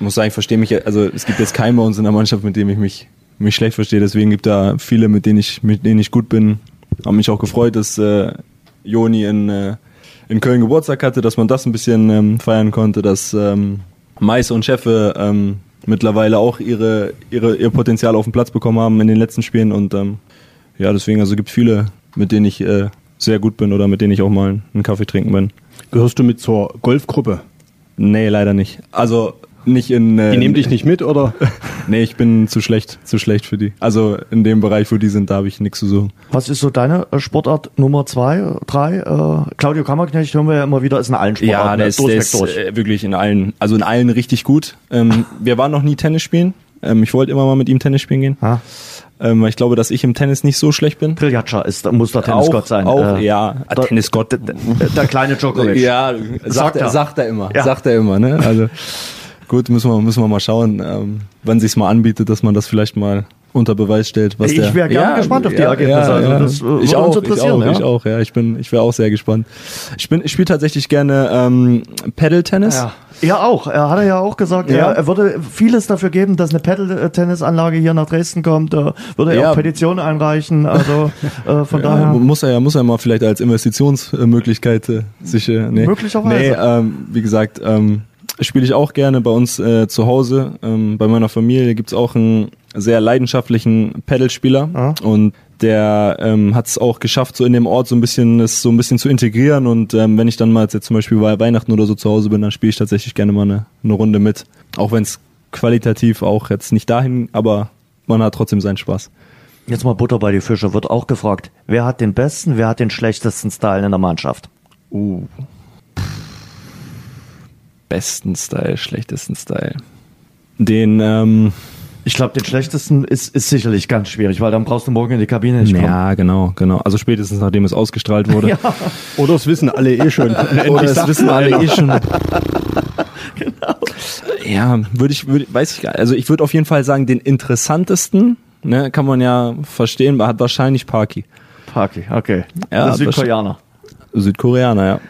muss sagen, ich verstehe mich. Also es gibt jetzt keinen bei uns in der Mannschaft, mit dem ich mich mich schlecht verstehe. Deswegen gibt da viele, mit denen ich mit denen ich gut bin. Habe mich auch gefreut, dass äh, Joni in äh, in Köln Geburtstag hatte, dass man das ein bisschen ähm, feiern konnte, dass ähm, Mais und Chefe ähm, mittlerweile auch ihre, ihre, ihr Potenzial auf den Platz bekommen haben in den letzten Spielen und ähm, ja, deswegen, also gibt viele, mit denen ich äh, sehr gut bin oder mit denen ich auch mal einen Kaffee trinken bin. Gehörst du mit zur Golfgruppe? Nee, leider nicht. Also nicht in. Äh, Die nehmen dich nicht mit, oder? Nee, ich bin zu schlecht, zu schlecht für die. Also in dem Bereich, wo die sind, da habe ich nichts zu suchen. Was ist so deine äh, Sportart Nummer zwei, äh, drei? Äh, Claudio Kammerknecht hören wir ja immer wieder, ist in allen Sportarten der ne? ist, der durchweg ist durch. äh, wirklich in allen, also in allen richtig gut. Ähm, wir waren noch nie Tennis spielen. Ähm, ich wollte immer mal mit ihm Tennis spielen gehen. Ha? Ähm, weil ich glaube, dass ich im Tennis nicht so schlecht bin. Triljatscha ist, muss der Tennisgott sein. Auch, Äh, ja. der- Tennisgott. Der, der kleine Djokovic. Ja, Sagt sagt, er. er, sagt er immer. Ja. Sagt er immer, ne? Also gut, müssen wir, müssen wir mal schauen, ähm, wann sich's mal anbietet, dass man das vielleicht mal unter Beweis stellt. Was Ich der, wär gerne gespannt auf die Ergebnisse. Also das, äh, ich uns auch, ich interessieren, auch, ja. ich auch, ja. Ich bin, ich wäre auch sehr gespannt. Ich bin, ich spiele tatsächlich gerne ähm, Paddle-Tennis. Ja. Er auch. Er hat ja auch gesagt, Ja. er, würde vieles dafür geben, dass eine Paddle-Tennisanlage hier nach Dresden kommt. Da würde er Ja. auch Petitionen einreichen. Also äh, von Ja, daher. muss er ja, muss er mal vielleicht als Investitionsmöglichkeit äh, sich, äh, nee. Möglicherweise. Nee, ähm, wie gesagt, ähm, spiele ich auch gerne bei uns äh, zu Hause. Ähm, bei meiner Familie gibt's auch einen sehr leidenschaftlichen Pedalspieler Ah. und der ähm, hat es auch geschafft, so in dem Ort so ein bisschen es so ein bisschen zu integrieren. Und ähm, wenn ich dann mal jetzt zum Beispiel bei Weihnachten oder so zu Hause bin, dann spiele ich tatsächlich gerne mal eine, eine Runde mit. Auch wenn es qualitativ auch jetzt nicht dahin, aber man hat trotzdem seinen Spaß. Jetzt mal Butter bei die Fische. Wird auch gefragt, wer hat den besten, wer hat den schlechtesten Style in der Mannschaft? Uh. Besten Style, schlechtesten Style. Den, ähm, Ich glaube, den schlechtesten ist, ist sicherlich ganz schwierig, weil dann brauchst du morgen in die Kabine nicht kommen. ja, genau, genau. Also spätestens nachdem es ausgestrahlt wurde. Ja, Oder das wissen alle eh schon. Oder sagt wissen alle eh schon. Ja, würde ich, würde, weiß ich gar nicht. Also ich würde auf jeden Fall sagen, den interessantesten, ne, kann man ja verstehen, hat wahrscheinlich Parky. Parky, okay. Ja, Südkoreaner. Südkoreaner, ja.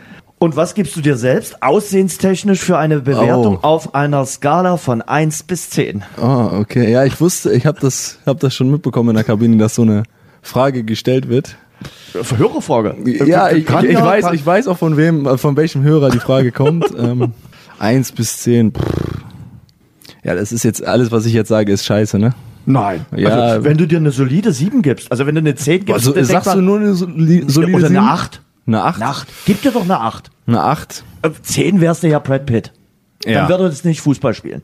Und was gibst du dir selbst aussehenstechnisch für eine Bewertung Oh. auf einer Skala von 1 bis 10? Oh, okay. Ja, ich wusste, ich habe das, hab das schon mitbekommen in der Kabine, dass so eine Frage gestellt wird. Hörerfrage. Ja, ich, ich, ja, weiß, kann- ich weiß auch von wem, von welchem Hörer die Frage kommt. ähm, eins bis zehn. Pff. Ja, das ist jetzt alles, was ich jetzt sage, ist scheiße, ne? Nein. Ja. Also, wenn du dir eine solide 7 gibst, also wenn du eine 10 gibst, Also sagst du nur eine soli- solide oder eine Sieben? 8? Eine acht? Eine 8. Gib dir doch eine 8. Eine acht? Äh, 10 wärst du ja Brad Pitt. Ja. Dann würde das nicht Fußball spielen.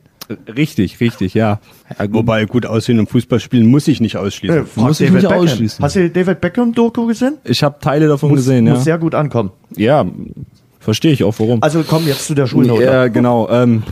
Richtig, richtig, ja. ja gut. Wobei gut aussehen und Fußball spielen muss ich nicht ausschließen. Äh, Muss ich nicht Beckham. ausschließen. Hast du David Beckham Doku gesehen? Ich habe Teile davon Muss, gesehen, muss ja. sehr gut ankommen. Ja, verstehe ich auch, warum. Also komm jetzt zu der Schulnote. ja, genau. Ähm,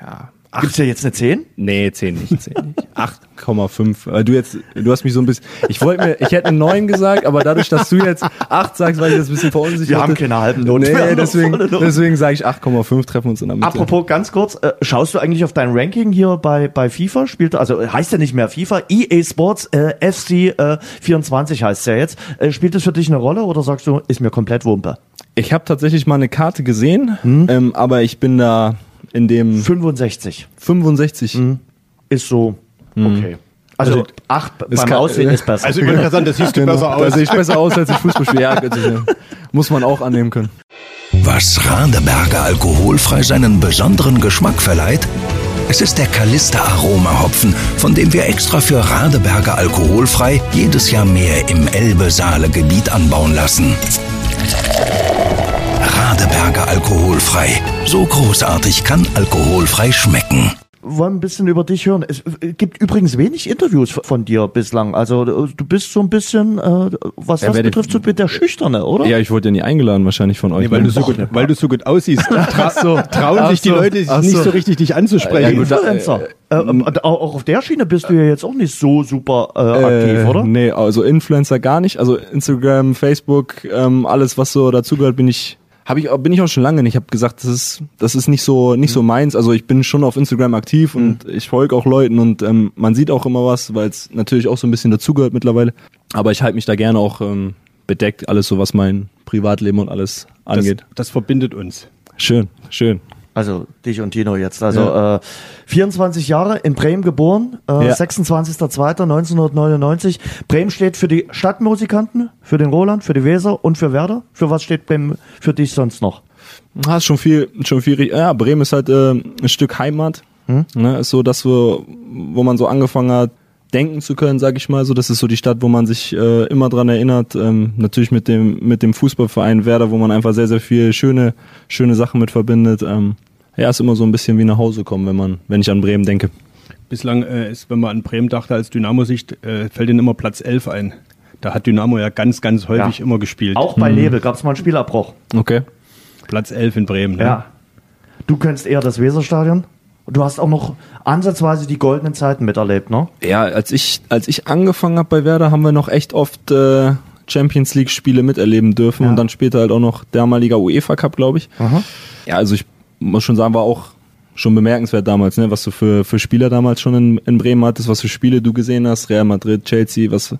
ja, Gibt's dir jetzt eine 10? Nee, 10 nicht, 10 nicht. 8,5. Äh, Du jetzt, du hast mich so ein bisschen, ich wollte mir, ich hätte eine 9 gesagt, aber dadurch, dass du jetzt 8 sagst, war ich jetzt ein bisschen verunsichert. Wir haben keine halben Noten. Nee, deswegen, deswegen sage ich 8,5, treffen wir uns in der Mitte. Apropos ganz kurz, äh, schaust du eigentlich auf dein Ranking hier bei, bei FIFA? Spielt, also äh, heißt ja nicht mehr FIFA, EA Sports äh, FC äh, 24 heißt ja jetzt. Äh, spielt das für dich eine Rolle oder sagst du, ist mir komplett Wumpe? Ich habe tatsächlich mal eine Karte gesehen, Hm? ähm, aber ich bin da in dem 65 65. ist so okay. Also Also, 8 es beim kann- Aussehen ist besser. Also ich würde sagen, das siehst du besser Da aus. sehe ich besser aus, als ich Fußball spiele. Ja, muss man auch annehmen können. Was Radeberger alkoholfrei seinen besonderen Geschmack verleiht? Es ist der Kalister Aroma Hopfen, von dem wir extra für Radeberger alkoholfrei jedes Jahr mehr im Elbe-Saale-Gebiet anbauen lassen. Radeberger alkoholfrei. So großartig kann alkoholfrei schmecken. wollen ein bisschen über dich hören. Es äh, gibt übrigens wenig Interviews von dir bislang. Also äh, du bist so ein bisschen, äh, was Ja, das betrifft, so mit der Schüchterne, oder? Ja, ich wurde ja nie eingeladen wahrscheinlich von euch. Nee, weil, ne? du so gut, weil du so gut aussiehst, tra so. trauen Ach sich die so. Leute Ach nicht so. so richtig dich anzusprechen. Ja, Influencer. Äh, äh, auch auch auf der Schiene bist du ja jetzt auch nicht so super äh, aktiv, Äh, oder? Nee, also Influencer gar nicht. Also Instagram, Facebook, ähm, alles was so dazugehört, bin ich Hab ich, bin ich auch schon lange nicht. Ich habe gesagt, das ist, das ist nicht so, nicht so meins. Also ich bin schon auf Instagram aktiv und ich folge auch Leuten und ähm, man sieht auch immer was, weil es natürlich auch so ein bisschen dazugehört mittlerweile. Aber ich halte mich da gerne auch ähm, bedeckt, alles so, was mein Privatleben und alles Das, angeht. das verbindet uns. Schön, schön. Also dich und Tino jetzt. Also äh, 24 Jahre in Bremen geboren, äh, Ja. 26.02.1999. Bremen steht für die Stadtmusikanten, für den Roland, für die Weser und für Werder. Für was steht Bremen für dich sonst noch? Hast schon viel, schon viel. Ja, Bremen ist halt äh, ein Stück Heimat. Ne, ist so, dass wir, wo man so angefangen hat, denken zu können, sag ich mal. So, das ist so die Stadt, wo man sich äh, immer dran erinnert. Ähm, natürlich mit dem mit dem Fußballverein Werder, wo man einfach sehr sehr viel schöne schöne Sachen mit verbindet. Ähm, ja, ist immer so ein bisschen wie nach Hause kommen, wenn man, wenn ich an Bremen denke. Bislang äh, ist, wenn man an Bremen dachte als Dynamo-Sicht, äh, fällt ihnen immer Platz 11 ein. Da hat Dynamo ja ganz, ganz häufig Ja. immer gespielt. Auch bei Nebel gab es mal einen Spielabbruch. Okay. Platz 11 in Bremen. Ne? Ja. Du kennst eher das Weserstadion. Du hast auch noch ansatzweise die goldenen Zeiten miterlebt, ne? Ja, als ich, als ich angefangen habe bei Werder, haben wir noch echt oft äh, Champions League Spiele miterleben dürfen Ja. und dann später halt auch noch damaliger UEFA Cup, glaube ich. Aha. Ja, also ich muss schon sagen, war auch schon bemerkenswert damals, ne, was du für, für Spieler damals schon in, in Bremen hattest, was für Spiele du gesehen hast, Real Madrid, Chelsea, was,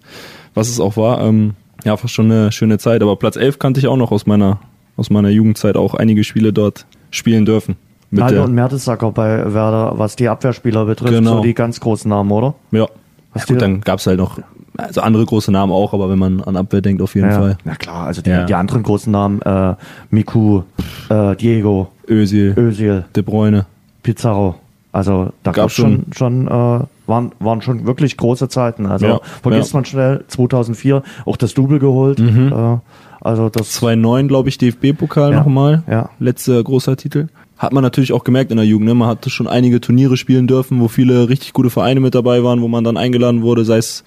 was es auch war. Ähm, ja, fast schon eine schöne Zeit. Aber Platz 11 kannte ich auch noch aus meiner, aus meiner Jugendzeit auch einige Spiele dort spielen dürfen. Mit Naldo und Mertesacker bei Werder, was die Abwehrspieler betrifft, Genau. so die ganz großen Namen, oder? ja. Was ja gut, dann gab's halt noch also andere große Namen auch, aber wenn man an Abwehr denkt, auf jeden ja. Fall. Ja klar, also die, Ja. die anderen großen Namen, äh, Miku, äh, Diego, Özil, Özil, De Bruyne. Pizarro. Also da Gab gab's schon, schon äh, waren, waren schon wirklich große Zeiten. Also Ja, vergisst ja. man schnell, 2004 auch das Double geholt. Äh, also das 2-9, glaube ich, DFB-Pokal Ja. nochmal. Ja. Letzter großer Titel. Hat man natürlich auch gemerkt in der Jugend. Ne? Man hatte schon einige Turniere spielen dürfen, wo viele richtig gute Vereine mit dabei waren, wo man dann eingeladen wurde, sei es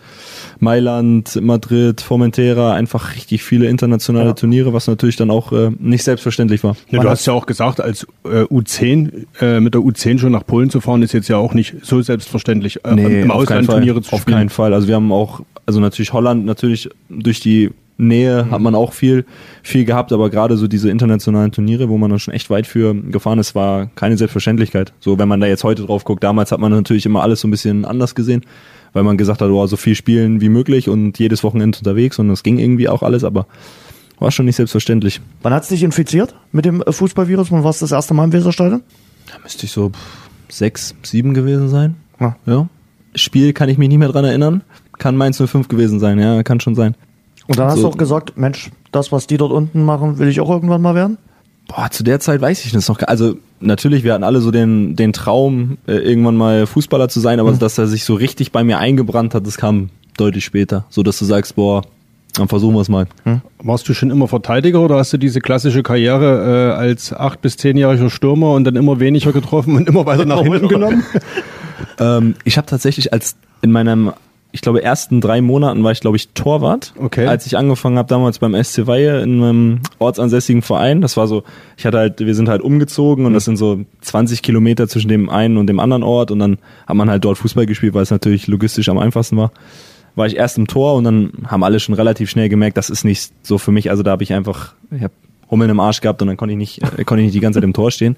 Mailand, Madrid, Formentera, einfach richtig viele internationale Ja. Turniere, was natürlich dann auch äh, nicht selbstverständlich war. Ja, du hast ja auch gesagt, als äh, U10 äh, mit der U10 schon nach Polen zu fahren, ist jetzt ja auch nicht so selbstverständlich, äh, im auf keinen Ausland. Turniere zu Auf spielen. keinen Fall. Also wir haben auch, also natürlich Holland, natürlich durch die Nähe Mhm. hat man auch viel, viel gehabt, aber gerade so diese internationalen Turniere, wo man dann schon echt weit für gefahren ist, war keine Selbstverständlichkeit. So, wenn man da jetzt heute drauf guckt, damals hat man natürlich immer alles so ein bisschen anders gesehen, weil man gesagt hat, oh, so viel spielen wie möglich und jedes Wochenende unterwegs und das ging irgendwie auch alles, aber war schon nicht selbstverständlich. Wann hat's dich infiziert mit dem äh, Fußballvirus? Wann warst du das erste Mal im Weserstadion? Da müsste ich so sechs, sieben gewesen sein. Ja. Ja. Spiel kann ich mich nicht mehr dran erinnern. Kann Mainz 05 gewesen sein, ja, kann schon sein. Und dann hast So. du auch gesagt, Mensch, das, was die dort unten machen, will ich auch irgendwann mal werden? Boah, zu der Zeit weiß ich das noch gar Also natürlich, wir hatten alle so den, den Traum, äh, irgendwann mal Fußballer zu sein, aber dass er sich so richtig bei mir eingebrannt hat, das kam deutlich später. So dass du sagst, boah, dann versuchen wir es mal. Warst du schon immer Verteidiger oder hast du diese klassische Karriere äh, als acht bis zehnjähriger Stürmer und dann immer weniger getroffen und immer weiter nach hinten genommen? Ähm, ich habe tatsächlich als in meinem, ich glaube, ersten drei Monaten war ich, glaube ich, Torwart. Okay. Als ich angefangen habe damals beim SC Weihe in meinem ortsansässigen Verein. Das war so, ich hatte halt, wir sind halt umgezogen und das sind so 20 Kilometer zwischen dem einen und dem anderen Ort und dann hat man halt dort Fußball gespielt, weil es natürlich logistisch am einfachsten war. War ich erst im Tor und dann haben alle schon relativ schnell gemerkt, das ist nicht so für mich. Also da habe ich einfach, ich habe Hummeln im Arsch gehabt und dann konnte ich nicht, äh, konnte ich nicht die ganze Zeit im Tor stehen.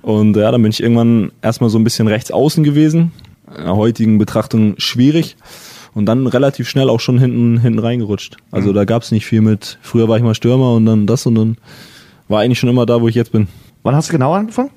Und ja, dann bin ich irgendwann erstmal so ein bisschen rechts außen gewesen. In der heutigen Betrachtung schwierig. Und dann relativ schnell auch schon hinten, hinten reingerutscht. Also da gab es nicht viel mit, früher war ich mal Stürmer und dann das und dann war eigentlich schon immer da, wo ich jetzt bin. Wann hast du genau angefangen?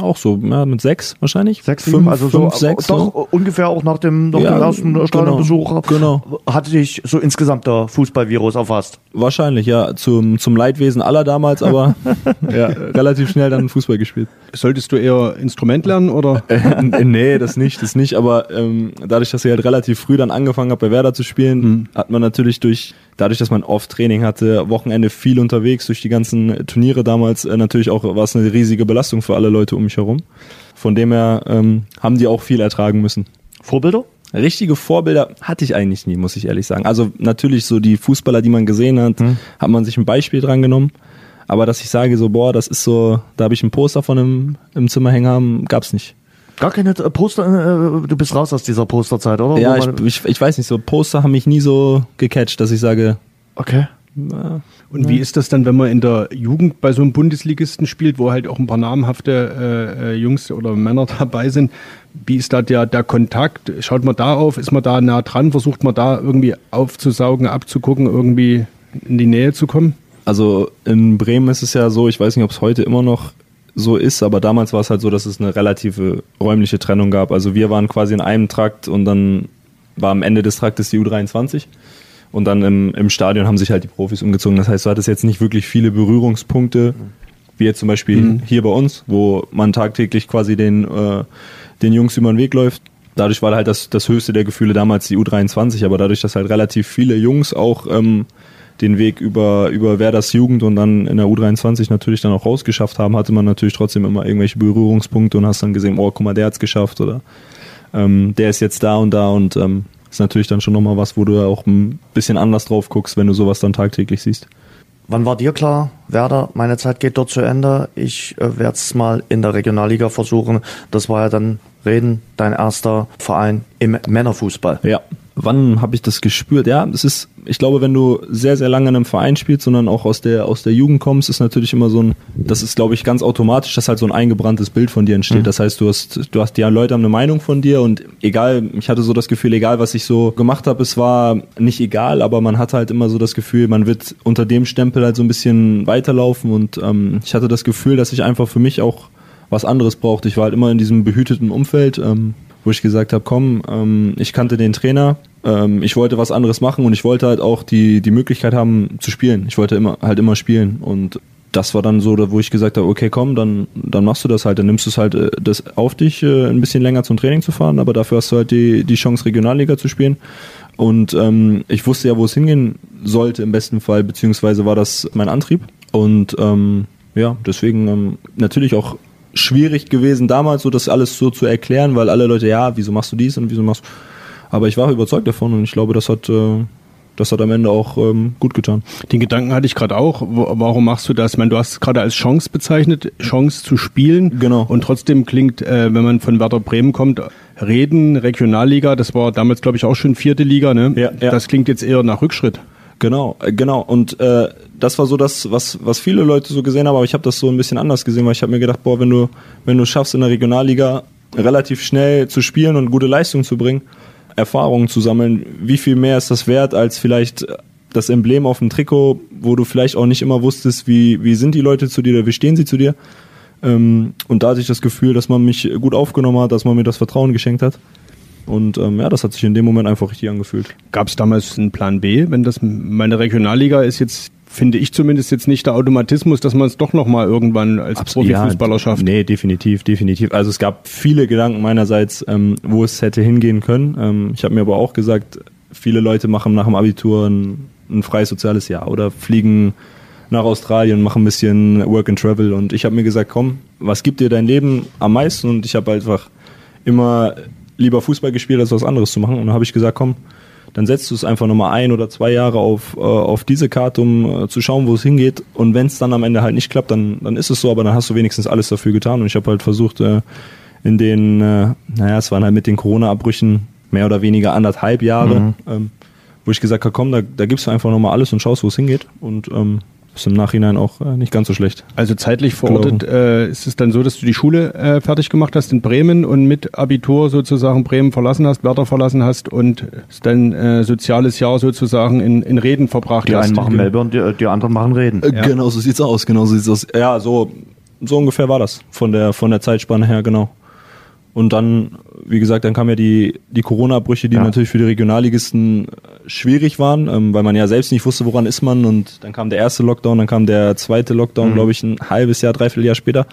Auch so, ja, mit sechs wahrscheinlich. Sechs, fünf, also fünf, so, sechs. doch so. ungefähr auch nach dem, nach Ja, dem ersten genau, Stadionbesuch genau. hatte dich so insgesamt der Fußballvirus erfasst. Wahrscheinlich, ja. Zum, zum Leidwesen aller damals, aber ja, relativ schnell dann Fußball gespielt. Solltest du eher Instrument lernen oder? Äh, nee, das nicht, das nicht. Aber ähm, dadurch, dass ich halt relativ früh dann angefangen habe, bei Werder zu spielen, hat man natürlich durch, dadurch, dass man oft Training hatte, Wochenende viel unterwegs, durch die ganzen Turniere damals, äh, natürlich auch war es eine riesige Belastung für alle Leute um mich herum. Von dem her ähm, haben die auch viel ertragen müssen. Vorbilder? Richtige Vorbilder hatte ich eigentlich nie, muss ich ehrlich sagen. Also natürlich so die Fußballer, die man gesehen hat, hat man sich ein Beispiel dran genommen. Aber dass ich sage so, boah, das ist so, da habe ich ein Poster von im, im Zimmer hängen haben, gab's nicht. Gar keine äh, Poster, äh, du bist raus aus dieser Posterzeit, oder? Ja, ich, ich, ich weiß nicht, so Poster haben mich nie so gecatcht, dass ich sage, okay. Na, und wie ist das dann, wenn man in der Jugend bei so einem Bundesligisten spielt, wo halt auch ein paar namhafte äh, äh, Jungs oder Männer dabei sind? Wie ist da der, der Kontakt? Schaut man da auf? Ist man da nah dran? Versucht man da irgendwie aufzusaugen, abzugucken, irgendwie in die Nähe zu kommen? Also in Bremen ist es ja so, ich weiß nicht, ob es heute immer noch so ist, aber damals war es halt so, dass es eine relative räumliche Trennung gab. Also wir waren quasi in einem Trakt und dann war am Ende des Traktes die U23 und dann im, im Stadion haben sich halt die Profis umgezogen. Das heißt, du hattest jetzt nicht wirklich viele Berührungspunkte, wie jetzt zum Beispiel mhm. hier bei uns, wo man tagtäglich quasi den, äh, den Jungs über den Weg läuft. Dadurch war halt das, das höchste der Gefühle damals die U23, aber dadurch, dass halt relativ viele Jungs auch ähm, den Weg über, über Werders Jugend und dann in der U23 natürlich dann auch rausgeschafft haben, hatte man natürlich trotzdem immer irgendwelche Berührungspunkte und hast dann gesehen, oh, guck mal, der hat's geschafft oder ähm, der ist jetzt da und da und ähm, ist natürlich dann schon nochmal was, wo du auch ein bisschen anders drauf guckst, wenn du sowas dann tagtäglich siehst. Wann war dir klar, Werder, meine Zeit geht dort zu Ende, ich äh, werde es mal in der Regionalliga versuchen. Das war ja dann Reden, dein erster Verein im Männerfußball. Ja, wann habe ich das gespürt? Ja, es ist, ich glaube, wenn du sehr, sehr lange in einem Verein spielst, sondern auch aus der, aus der Jugend kommst, ist natürlich immer so ein, das ist, glaube ich, ganz automatisch, dass halt so ein eingebranntes Bild von dir entsteht. Mhm. Das heißt, du hast, du hast, ja, Leute haben eine Meinung von dir und egal, ich hatte so das Gefühl, egal was ich so gemacht habe, es war nicht egal, aber man hat halt immer so das Gefühl, man wird unter dem Stempel halt so ein bisschen weiterlaufen und ähm, ich hatte das Gefühl, dass ich einfach für mich auch was anderes brauchte. Ich war halt immer in diesem behüteten Umfeld. Ähm, wo ich gesagt habe, komm, ähm, ich kannte den Trainer, ähm, ich wollte was anderes machen und ich wollte halt auch die, die Möglichkeit haben zu spielen. Ich wollte immer halt immer spielen und das war dann so, wo ich gesagt habe, okay, komm, dann, dann machst du das halt, dann nimmst du es halt äh, das auf dich, äh, ein bisschen länger zum Training zu fahren, aber dafür hast du halt die, die Chance, Regionalliga zu spielen. Und ähm, ich wusste ja, wo es hingehen sollte im besten Fall, beziehungsweise war das mein Antrieb. Und ähm, ja, deswegen ähm, natürlich auch schwierig gewesen damals, so das alles so zu erklären, weil alle Leute, ja, wieso machst du dies und wieso machst du. Aber ich war überzeugt davon und ich glaube, das hat, äh, das hat am Ende auch ähm, gut getan. Den Gedanken hatte ich gerade auch. Warum machst du das? Ich meine, du hast es gerade als Chance bezeichnet, Chance zu spielen. Genau. Und trotzdem klingt, äh, wenn man von Werder Bremen kommt, Reden, Regionalliga, das war damals, glaube ich, auch schon vierte Liga, ne? Ja, ja. Das klingt jetzt eher nach Rückschritt. Genau, äh, genau. Und äh, das war so das, was, was viele Leute so gesehen haben, aber ich habe das so ein bisschen anders gesehen, weil ich habe mir gedacht, boah, wenn du, wenn du schaffst, in der Regionalliga relativ schnell zu spielen und gute Leistung zu bringen, Erfahrungen zu sammeln, wie viel mehr ist das wert als vielleicht das Emblem auf dem Trikot, wo du vielleicht auch nicht immer wusstest, wie, wie sind die Leute zu dir oder wie stehen sie zu dir. Ähm, und da hatte ich das Gefühl, dass man mich gut aufgenommen hat, dass man mir das Vertrauen geschenkt hat. Und ähm, ja, das hat sich in dem Moment einfach richtig angefühlt. Gab es damals einen Plan B, wenn das meine Regionalliga ist jetzt finde ich zumindest jetzt nicht der Automatismus, dass man es doch nochmal irgendwann als Absolut, Profifußballer ja, schafft. Nee, definitiv, definitiv. Also es gab viele Gedanken meinerseits, ähm, wo es hätte hingehen können. Ähm, ich habe mir aber auch gesagt, viele Leute machen nach dem Abitur ein, ein freies soziales Jahr oder fliegen nach Australien, machen ein bisschen Work and Travel und ich habe mir gesagt, komm, was gibt dir dein Leben am meisten? Und ich habe einfach immer lieber Fußball gespielt, als was anderes zu machen. Und dann habe ich gesagt, komm, dann setzt du es einfach nochmal ein oder zwei Jahre auf, äh, auf diese Karte, um äh, zu schauen, wo es hingeht. Und wenn es dann am Ende halt nicht klappt, dann, dann ist es so, aber dann hast du wenigstens alles dafür getan. Und ich habe halt versucht, äh, in den, äh, naja, es waren halt mit den Corona-Abbrüchen mehr oder weniger anderthalb Jahre, mhm. ähm, wo ich gesagt habe, komm, da, da gibst du einfach nochmal alles und schaust, wo es hingeht. Und ähm, ist im Nachhinein auch äh, nicht ganz so schlecht. Also zeitlich verortet äh, ist es dann so, dass du die Schule äh, fertig gemacht hast in Bremen und mit Abitur sozusagen Bremen verlassen hast, Werder verlassen hast und dein äh, soziales Jahr sozusagen in, in Reden verbracht die hast. Die einen machen Melbourne, die, die anderen machen Reden. Äh, ja. Genau so sieht's aus, genau so sieht's aus. Ja, so, so ungefähr war das von der, von der Zeitspanne her, genau. Und dann, wie gesagt, dann kamen ja die, die Corona-Brüche, die ja. natürlich für die Regionalligisten äh, schwierig waren, ähm, weil man ja selbst nicht wusste, woran ist man. Und dann kam der erste Lockdown, dann kam der zweite Lockdown, mhm. glaube ich, ein halbes Jahr, dreiviertel Jahr später.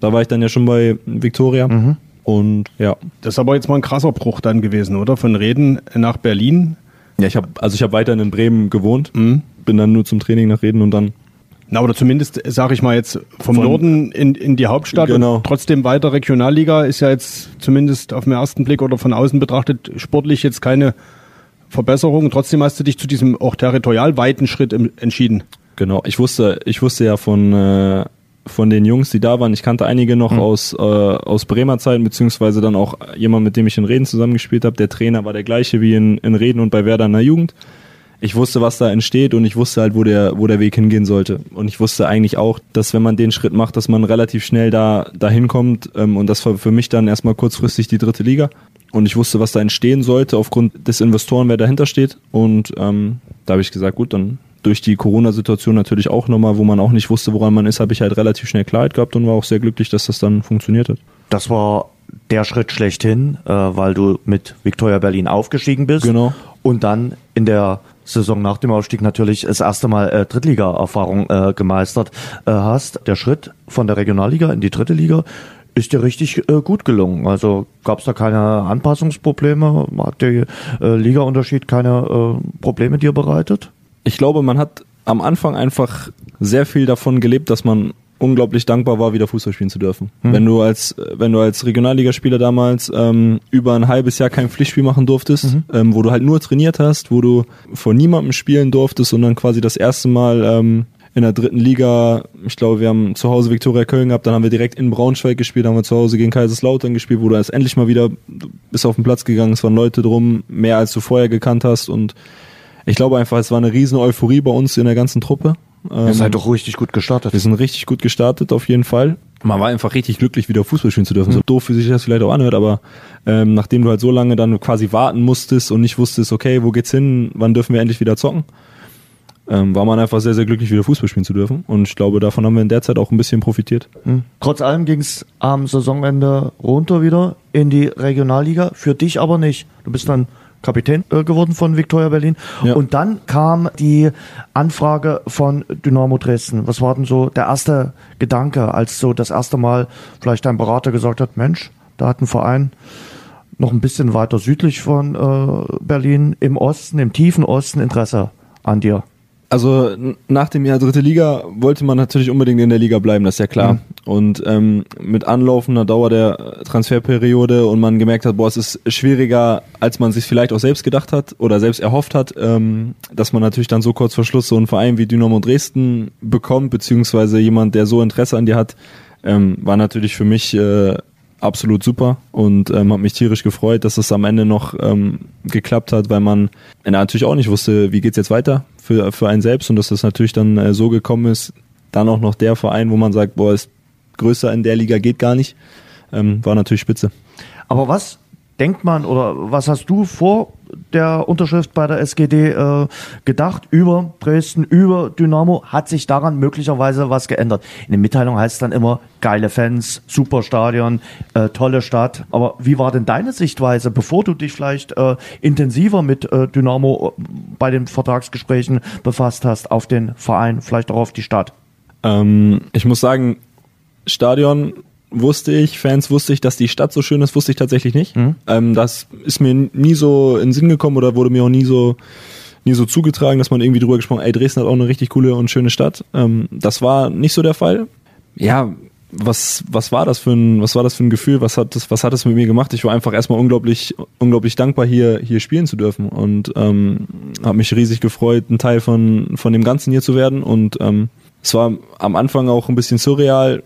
Da war ich dann ja schon bei Victoria. Mhm. Und ja. Das ist aber jetzt mal ein krasser Bruch dann gewesen, oder? Von Reden nach Berlin. Ja, ich habe also ich habe weiterhin in Bremen gewohnt, mhm. bin dann nur zum Training nach Reden und dann na, oder zumindest, sage ich mal jetzt, vom Von, Norden in, in die Hauptstadt genau. und trotzdem weiter Regionalliga ist ja jetzt zumindest auf den ersten Blick oder von außen betrachtet sportlich jetzt keine Verbesserung. Trotzdem hast du dich zu diesem auch territorial weiten Schritt im, entschieden. Genau, ich wusste, ich wusste ja von, äh, von den Jungs, die da waren, ich kannte einige noch mhm. aus, äh, aus Bremer Zeiten, beziehungsweise dann auch jemand, mit dem ich in Reden zusammengespielt habe. Der Trainer war der gleiche wie in, in Reden und bei Werder in der Jugend. Ich wusste, was da entsteht und ich wusste halt, wo der, wo der Weg hingehen sollte. Und ich wusste eigentlich auch, dass wenn man den Schritt macht, dass man relativ schnell da dahin kommt. Ähm, und das war für mich dann erstmal kurzfristig die dritte Liga. Und ich wusste, was da entstehen sollte aufgrund des Investoren, wer dahinter steht. Und ähm, da habe ich gesagt, gut, dann durch die Corona-Situation natürlich auch nochmal, wo man auch nicht wusste, woran man ist, habe ich halt relativ schnell Klarheit gehabt und war auch sehr glücklich, dass das dann funktioniert hat. Das war der Schritt schlechthin, äh, weil du mit Victoria Berlin aufgestiegen bist. Genau. Und dann in der Saison nach dem Aufstieg natürlich das erste Mal äh, Drittliga-Erfahrung äh, gemeistert äh, hast. Der Schritt von der Regionalliga in die dritte Liga ist dir richtig äh, gut gelungen. Also gab es da keine Anpassungsprobleme? Hat der äh, Liga-Unterschied keine äh, Probleme dir bereitet? Ich glaube, man hat am Anfang einfach sehr viel davon gelebt, dass man unglaublich dankbar war, wieder Fußball spielen zu dürfen. Mhm. Wenn du als wenn du als Regionalligaspieler damals ähm, über ein halbes Jahr kein Pflichtspiel machen durftest, mhm. ähm, wo du halt nur trainiert hast, wo du vor niemandem spielen durftest und dann quasi das erste Mal ähm, in der dritten Liga, ich glaube, wir haben zu Hause Viktoria Köln gehabt, dann haben wir direkt in Braunschweig gespielt, haben wir zu Hause gegen Kaiserslautern gespielt, wo du erst endlich mal wieder bist auf den Platz gegangen, es waren Leute drum, mehr als du vorher gekannt hast und ich glaube einfach, es war eine riesen Euphorie bei uns in der ganzen Truppe ähm, Ihr seid doch richtig gut gestartet. Wir sind richtig gut gestartet, auf jeden Fall. Man war einfach richtig glücklich, wieder Fußball spielen zu dürfen. Mhm. So doof, wie sich das vielleicht auch anhört, aber ähm, nachdem du halt so lange dann quasi warten musstest und nicht wusstest, okay, wo geht's hin, wann dürfen wir endlich wieder zocken, ähm, war man einfach sehr, sehr glücklich, wieder Fußball spielen zu dürfen. Und ich glaube, davon haben wir in der Zeit auch ein bisschen profitiert. Mhm. Trotz allem ging's am Saisonende runter wieder in die Regionalliga, für dich aber nicht. Du bist dann Kapitän äh, geworden von Viktoria Berlin. Ja. Und dann kam die Anfrage von Dynamo Dresden. Was war denn so der erste Gedanke, als so das erste Mal vielleicht dein Berater gesagt hat, Mensch, da hat ein Verein noch ein bisschen weiter südlich von äh, Berlin im Osten, im tiefen Osten Interesse an dir? Also nach dem Jahr dritte Liga wollte man natürlich unbedingt in der Liga bleiben, das ist ja klar. Mhm. Und ähm, mit anlaufender Dauer der Transferperiode und man gemerkt hat, boah, es ist schwieriger, als man sich vielleicht auch selbst gedacht hat oder selbst erhofft hat, ähm, dass man natürlich dann so kurz vor Schluss so einen Verein wie Dynamo Dresden bekommt, beziehungsweise jemand, der so Interesse an dir hat, ähm, war natürlich für mich äh, absolut super und ähm, hat mich tierisch gefreut, dass es am Ende noch ähm, geklappt hat, weil man äh, natürlich auch nicht wusste, wie geht's jetzt weiter für, für einen selbst und dass das natürlich dann äh, so gekommen ist, dann auch noch der Verein, wo man sagt, boah, ist größer in der Liga geht gar nicht, ähm, war natürlich spitze. Aber was denkt man oder was hast du vor der Unterschrift bei der SGD äh, gedacht über Dresden, über Dynamo? Hat sich daran möglicherweise was geändert? In der Mitteilung heißt es dann immer geile Fans, super Stadion, äh, tolle Stadt. Aber wie war denn deine Sichtweise, bevor du dich vielleicht äh, intensiver mit äh, Dynamo äh, bei den Vertragsgesprächen befasst hast, auf den Verein, vielleicht auch auf die Stadt? Ähm, ich muss sagen, Stadion wusste ich, Fans wusste ich, dass die Stadt so schön ist, wusste ich tatsächlich nicht. Mhm. Ähm, das ist mir nie so in den Sinn gekommen oder wurde mir auch nie so nie so zugetragen, dass man irgendwie drüber gesprochen, ey, Dresden hat auch eine richtig coole und schöne Stadt. Ähm, das war nicht so der Fall. Ja, was, was war das für ein, was war das für ein Gefühl? Was hat das, was hat es mit mir gemacht? Ich war einfach erstmal unglaublich, unglaublich dankbar, hier, hier spielen zu dürfen und ähm, habe mich riesig gefreut, ein Teil von, von dem Ganzen hier zu werden. Und ähm, es war am Anfang auch ein bisschen surreal,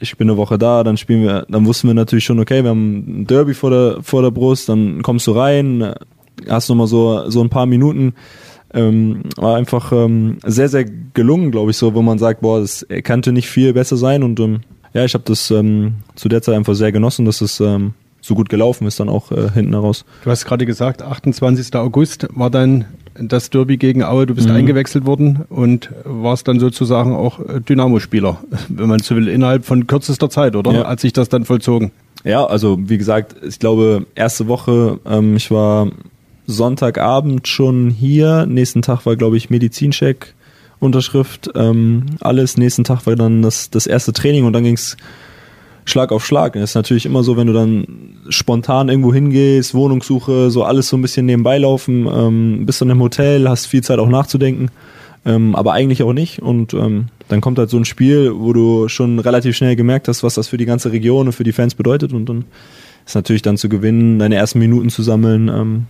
ich bin eine Woche da, dann spielen wir, dann wussten wir natürlich schon, okay, wir haben ein Derby vor der, vor der Brust, dann kommst du rein, hast nochmal so, so ein paar Minuten. Ähm, war einfach ähm, sehr, sehr gelungen, glaube ich, so, wo man sagt, boah, das könnte nicht viel besser sein und ähm, ja, ich habe das ähm, zu der Zeit einfach sehr genossen, dass es ähm, so gut gelaufen ist dann auch äh, hinten heraus. Du hast gerade gesagt, 28. August war dann das Derby gegen Aue, du bist mhm. eingewechselt worden und warst dann sozusagen auch äh, Dynamo-Spieler, wenn man so will, innerhalb von kürzester Zeit, oder? Ja. Hat sich das dann vollzogen? Ja, also wie gesagt, ich glaube, erste Woche, ähm, ich war Sonntagabend schon hier, nächsten Tag war, glaube ich, Medizincheck, Unterschrift, ähm, alles, nächsten Tag war dann das, das erste Training und dann ging's Schlag auf Schlag. Das ist natürlich immer so, wenn du dann spontan irgendwo hingehst, Wohnungssuche, so alles so ein bisschen nebenbei laufen, ähm, bist dann im Hotel, hast viel Zeit auch nachzudenken, ähm, aber eigentlich auch nicht. Und ähm, dann kommt halt so ein Spiel, wo du schon relativ schnell gemerkt hast, was das für die ganze Region und für die Fans bedeutet. Und dann ist natürlich dann zu gewinnen, deine ersten Minuten zu sammeln, ähm,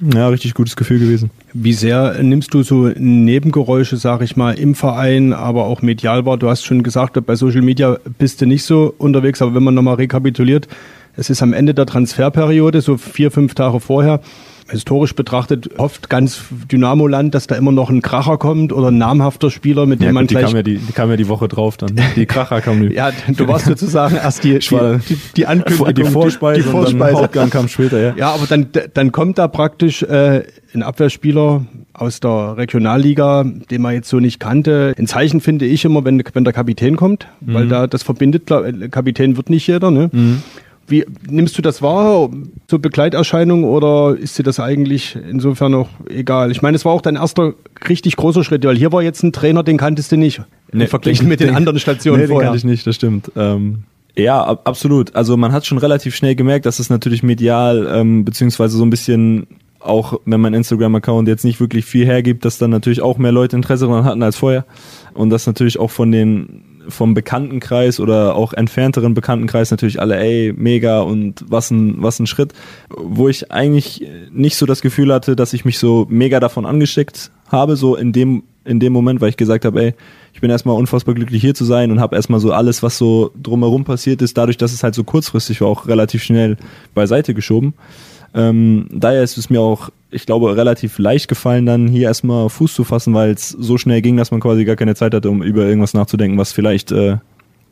ja, richtig gutes Gefühl gewesen. Wie sehr nimmst du so Nebengeräusche, sag ich mal, im Verein, aber auch medial war? Du hast schon gesagt, bei Social Media bist du nicht so unterwegs, aber wenn man nochmal rekapituliert, es ist am Ende der Transferperiode, so vier, fünf Tage vorher. Historisch betrachtet hofft ganz Dynamo-Land, dass da immer noch ein Kracher kommt oder ein namhafter Spieler, mit dem Ja, man gut, die, gleich kam ja die, die kam ja die Woche drauf dann. Die Kracher kam die, ja, du warst sozusagen erst die, die, die, die Ankündigung, die Vorspeise, die und dann Vorspeise. Hauptgang kam später, ja. Ja, aber dann, dann kommt da praktisch äh, ein Abwehrspieler aus der Regionalliga, den man jetzt so nicht kannte. Ein Zeichen finde ich immer, wenn, wenn der Kapitän kommt, weil da das verbindet, Kapitän wird nicht jeder. Ne? Wie nimmst du das wahr, so Begleiterscheinung, oder ist dir das eigentlich insofern noch egal? Ich meine, es war auch dein erster richtig großer Schritt, weil hier war jetzt ein Trainer, den kanntest du nicht. Nee, verglichen den- mit den, den- anderen Stationen nee, den vorher. kannte ich nicht, das stimmt. Ähm, ja, ab, absolut. Also man hat schon relativ schnell gemerkt, dass es natürlich medial, ähm, beziehungsweise so ein bisschen auch, wenn mein Instagram-Account jetzt nicht wirklich viel hergibt, dass dann natürlich auch mehr Leute Interesse daran hatten als vorher. Und dass natürlich auch von den vom Bekanntenkreis oder auch entfernteren Bekanntenkreis natürlich alle, ey, mega und was ein, was ein Schritt. Wo ich eigentlich nicht so das Gefühl hatte, dass ich mich so mega davon angesteckt habe, so in dem, in dem Moment, weil ich gesagt habe, ey, ich bin erstmal unfassbar glücklich hier zu sein und habe erstmal so alles, was so drumherum passiert ist, dadurch, dass es halt so kurzfristig war, auch relativ schnell beiseite geschoben. Ähm, daher ist es mir auch, ich glaube, relativ leicht gefallen, dann hier erstmal Fuß zu fassen, weil es so schnell ging, dass man quasi gar keine Zeit hatte, um über irgendwas nachzudenken, was vielleicht äh,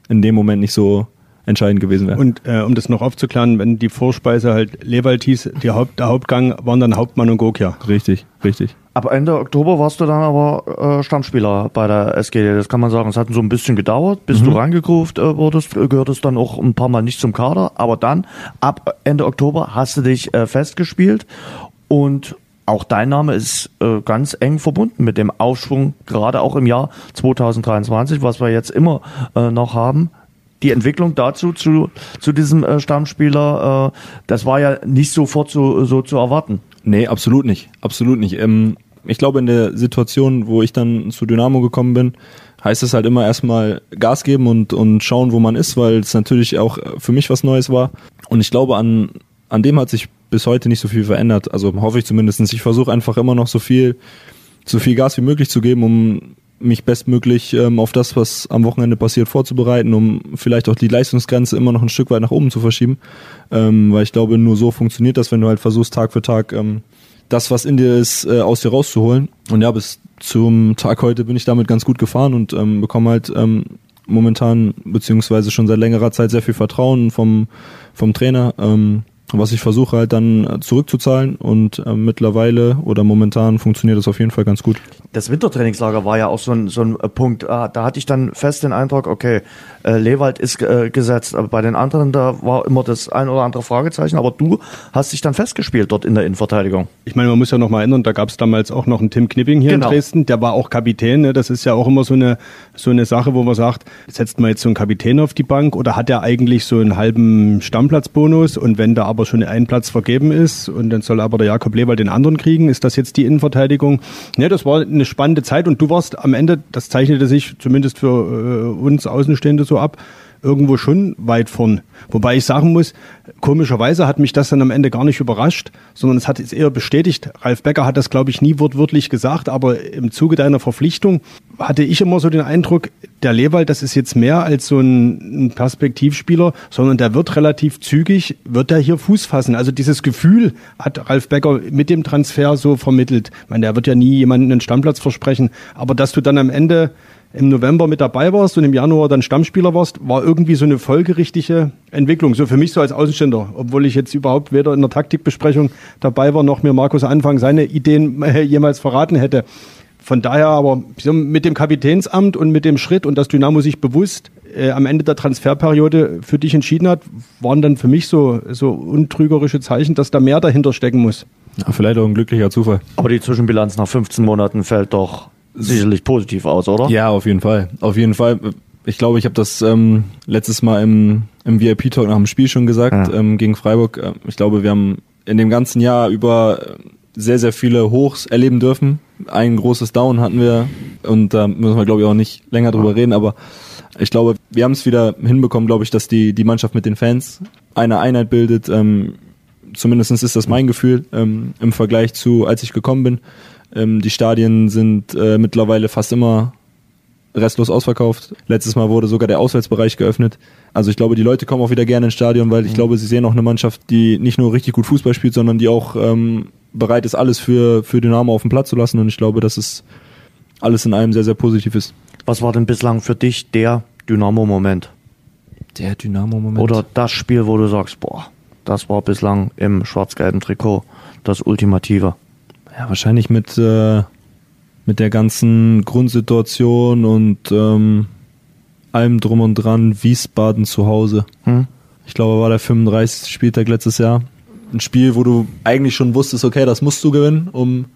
in dem Moment nicht so entscheidend gewesen wäre. Und äh, um das noch aufzuklären, wenn die Vorspeise halt Lewald hieß, die Haupt, der Hauptgang waren dann Hauptmann und Gokia. Richtig, richtig. Ab Ende Oktober warst du dann aber äh, Stammspieler bei der SGD. Das kann man sagen. Es hat so ein bisschen gedauert, bis du reingegroovt äh, wurdest. Gehörtest dann auch ein paar Mal nicht zum Kader. Aber dann, ab Ende Oktober, hast du dich äh, festgespielt. Und auch dein Name ist äh, ganz eng verbunden mit dem Aufschwung, gerade auch im Jahr 2023, was wir jetzt immer äh, noch haben. Die Entwicklung dazu, zu, zu diesem äh, Stammspieler, äh, das war ja nicht sofort so, so zu erwarten. Nee, absolut nicht. Absolut nicht. Ähm, ich glaube, in der Situation, wo ich dann zu Dynamo gekommen bin, heißt es halt immer erstmal Gas geben und, und schauen, wo man ist, weil es natürlich auch für mich was Neues war. Und ich glaube, an, an dem hat sich bis heute nicht so viel verändert. Also hoffe ich zumindest. Ich versuche einfach immer noch so viel, so viel Gas wie möglich zu geben, um mich bestmöglich ähm, auf das, was am Wochenende passiert, vorzubereiten, um vielleicht auch die Leistungsgrenze immer noch ein Stück weit nach oben zu verschieben. Ähm, weil ich glaube, nur so funktioniert das, wenn du halt versuchst, Tag für Tag ähm, das, was in dir ist, äh, aus dir rauszuholen. Und ja, bis zum Tag heute bin ich damit ganz gut gefahren und ähm, bekomme halt ähm, momentan, beziehungsweise schon seit längerer Zeit sehr viel Vertrauen vom, vom Trainer. Ähm, was ich versuche halt dann äh, zurückzuzahlen und äh, mittlerweile oder momentan funktioniert das auf jeden Fall ganz gut. Das Wintertrainingslager war ja auch so ein, so ein äh, Punkt. Ah, Da hatte ich dann fest den Eindruck, okay, äh, Lewald ist äh, gesetzt, aber bei den anderen, da war immer das ein oder andere Fragezeichen, aber du hast dich dann festgespielt dort in der Innenverteidigung. Ich meine, man muss ja noch mal erinnern, da gab es damals auch noch einen Tim Knipping hier Genau. in Dresden, der war auch Kapitän. Ne? Das ist ja auch immer so eine, so eine Sache, wo man sagt, setzt man jetzt so einen Kapitän auf die Bank oder hat er eigentlich so einen halben Stammplatzbonus und wenn da aber schon ein Platz vergeben ist und dann soll aber der Jakob Lewald den anderen kriegen, ist das jetzt die Innenverteidigung? Ne, das war eine spannende Zeit und du warst am Ende, das zeichnete sich zumindest für äh, uns Außenstehende so ab, irgendwo schon weit vorn. Wobei ich sagen muss, komischerweise hat mich das dann am Ende gar nicht überrascht, sondern es hat es eher bestätigt. Ralf Becker hat das, glaube ich, nie wortwörtlich gesagt, aber im Zuge deiner Verpflichtung hatte ich immer so den Eindruck, der Lewald, das ist jetzt mehr als so ein Perspektivspieler, sondern der wird relativ zügig, wird er hier Fuß fassen. Also dieses Gefühl hat Ralf Becker mit dem Transfer so vermittelt. Ich meine, der wird ja nie jemanden einen Stammplatz versprechen, aber dass du dann am Ende im November mit dabei warst und im Januar dann Stammspieler warst, war irgendwie so eine folgerichtige Entwicklung. So für mich so als Außenstehender, obwohl ich jetzt überhaupt weder in der Taktikbesprechung dabei war, noch mir Markus Anfang seine Ideen jemals verraten hätte. Von daher aber mit dem Kapitänsamt und mit dem Schritt und dass Dynamo sich bewusst äh, am Ende der Transferperiode für dich entschieden hat, waren dann für mich so, so untrügerische Zeichen, dass da mehr dahinter stecken muss. Ja, vielleicht auch ein glücklicher Zufall. Aber die Zwischenbilanz nach 15 Monaten fällt doch sicherlich positiv aus, oder? Ja, auf jeden Fall. Auf jeden Fall. Ich glaube, ich habe das ähm, letztes Mal im, im VIP-Talk nach dem Spiel schon gesagt, Ja. ähm, gegen Freiburg. Ähm, Ich glaube, wir haben in dem ganzen Jahr über sehr, sehr viele Hochs erleben dürfen. Ein großes Down hatten wir und da müssen wir, glaube ich, auch nicht länger drüber reden, aber ich glaube, wir haben es wieder hinbekommen, glaube ich, dass die, die Mannschaft mit den Fans eine Einheit bildet. Ähm, zumindest ist das mein Gefühl ähm, im Vergleich zu, als ich gekommen bin. Ähm, die Stadien sind äh, mittlerweile fast immer restlos ausverkauft. Letztes Mal wurde sogar der Auswärtsbereich geöffnet. Also ich glaube, die Leute kommen auch wieder gerne ins Stadion, weil ich glaube, sie sehen auch eine Mannschaft, die nicht nur richtig gut Fußball spielt, sondern die auch ähm, bereit ist, alles für, für Dynamo auf den Platz zu lassen. Und ich glaube, dass es alles in allem sehr, sehr positiv ist. Was war denn bislang für dich der Dynamo-Moment? Der Dynamo-Moment. Oder das Spiel, wo du sagst, boah, das war bislang im schwarz-gelben Trikot das Ultimative. Ja, wahrscheinlich mit, äh, mit der ganzen Grundsituation und ähm, allem drum und dran Wiesbaden zu Hause. Hm? Ich glaube, war der 35. Spieltag letztes Jahr. Ein Spiel, wo du eigentlich schon wusstest, okay, das musst du gewinnen, um,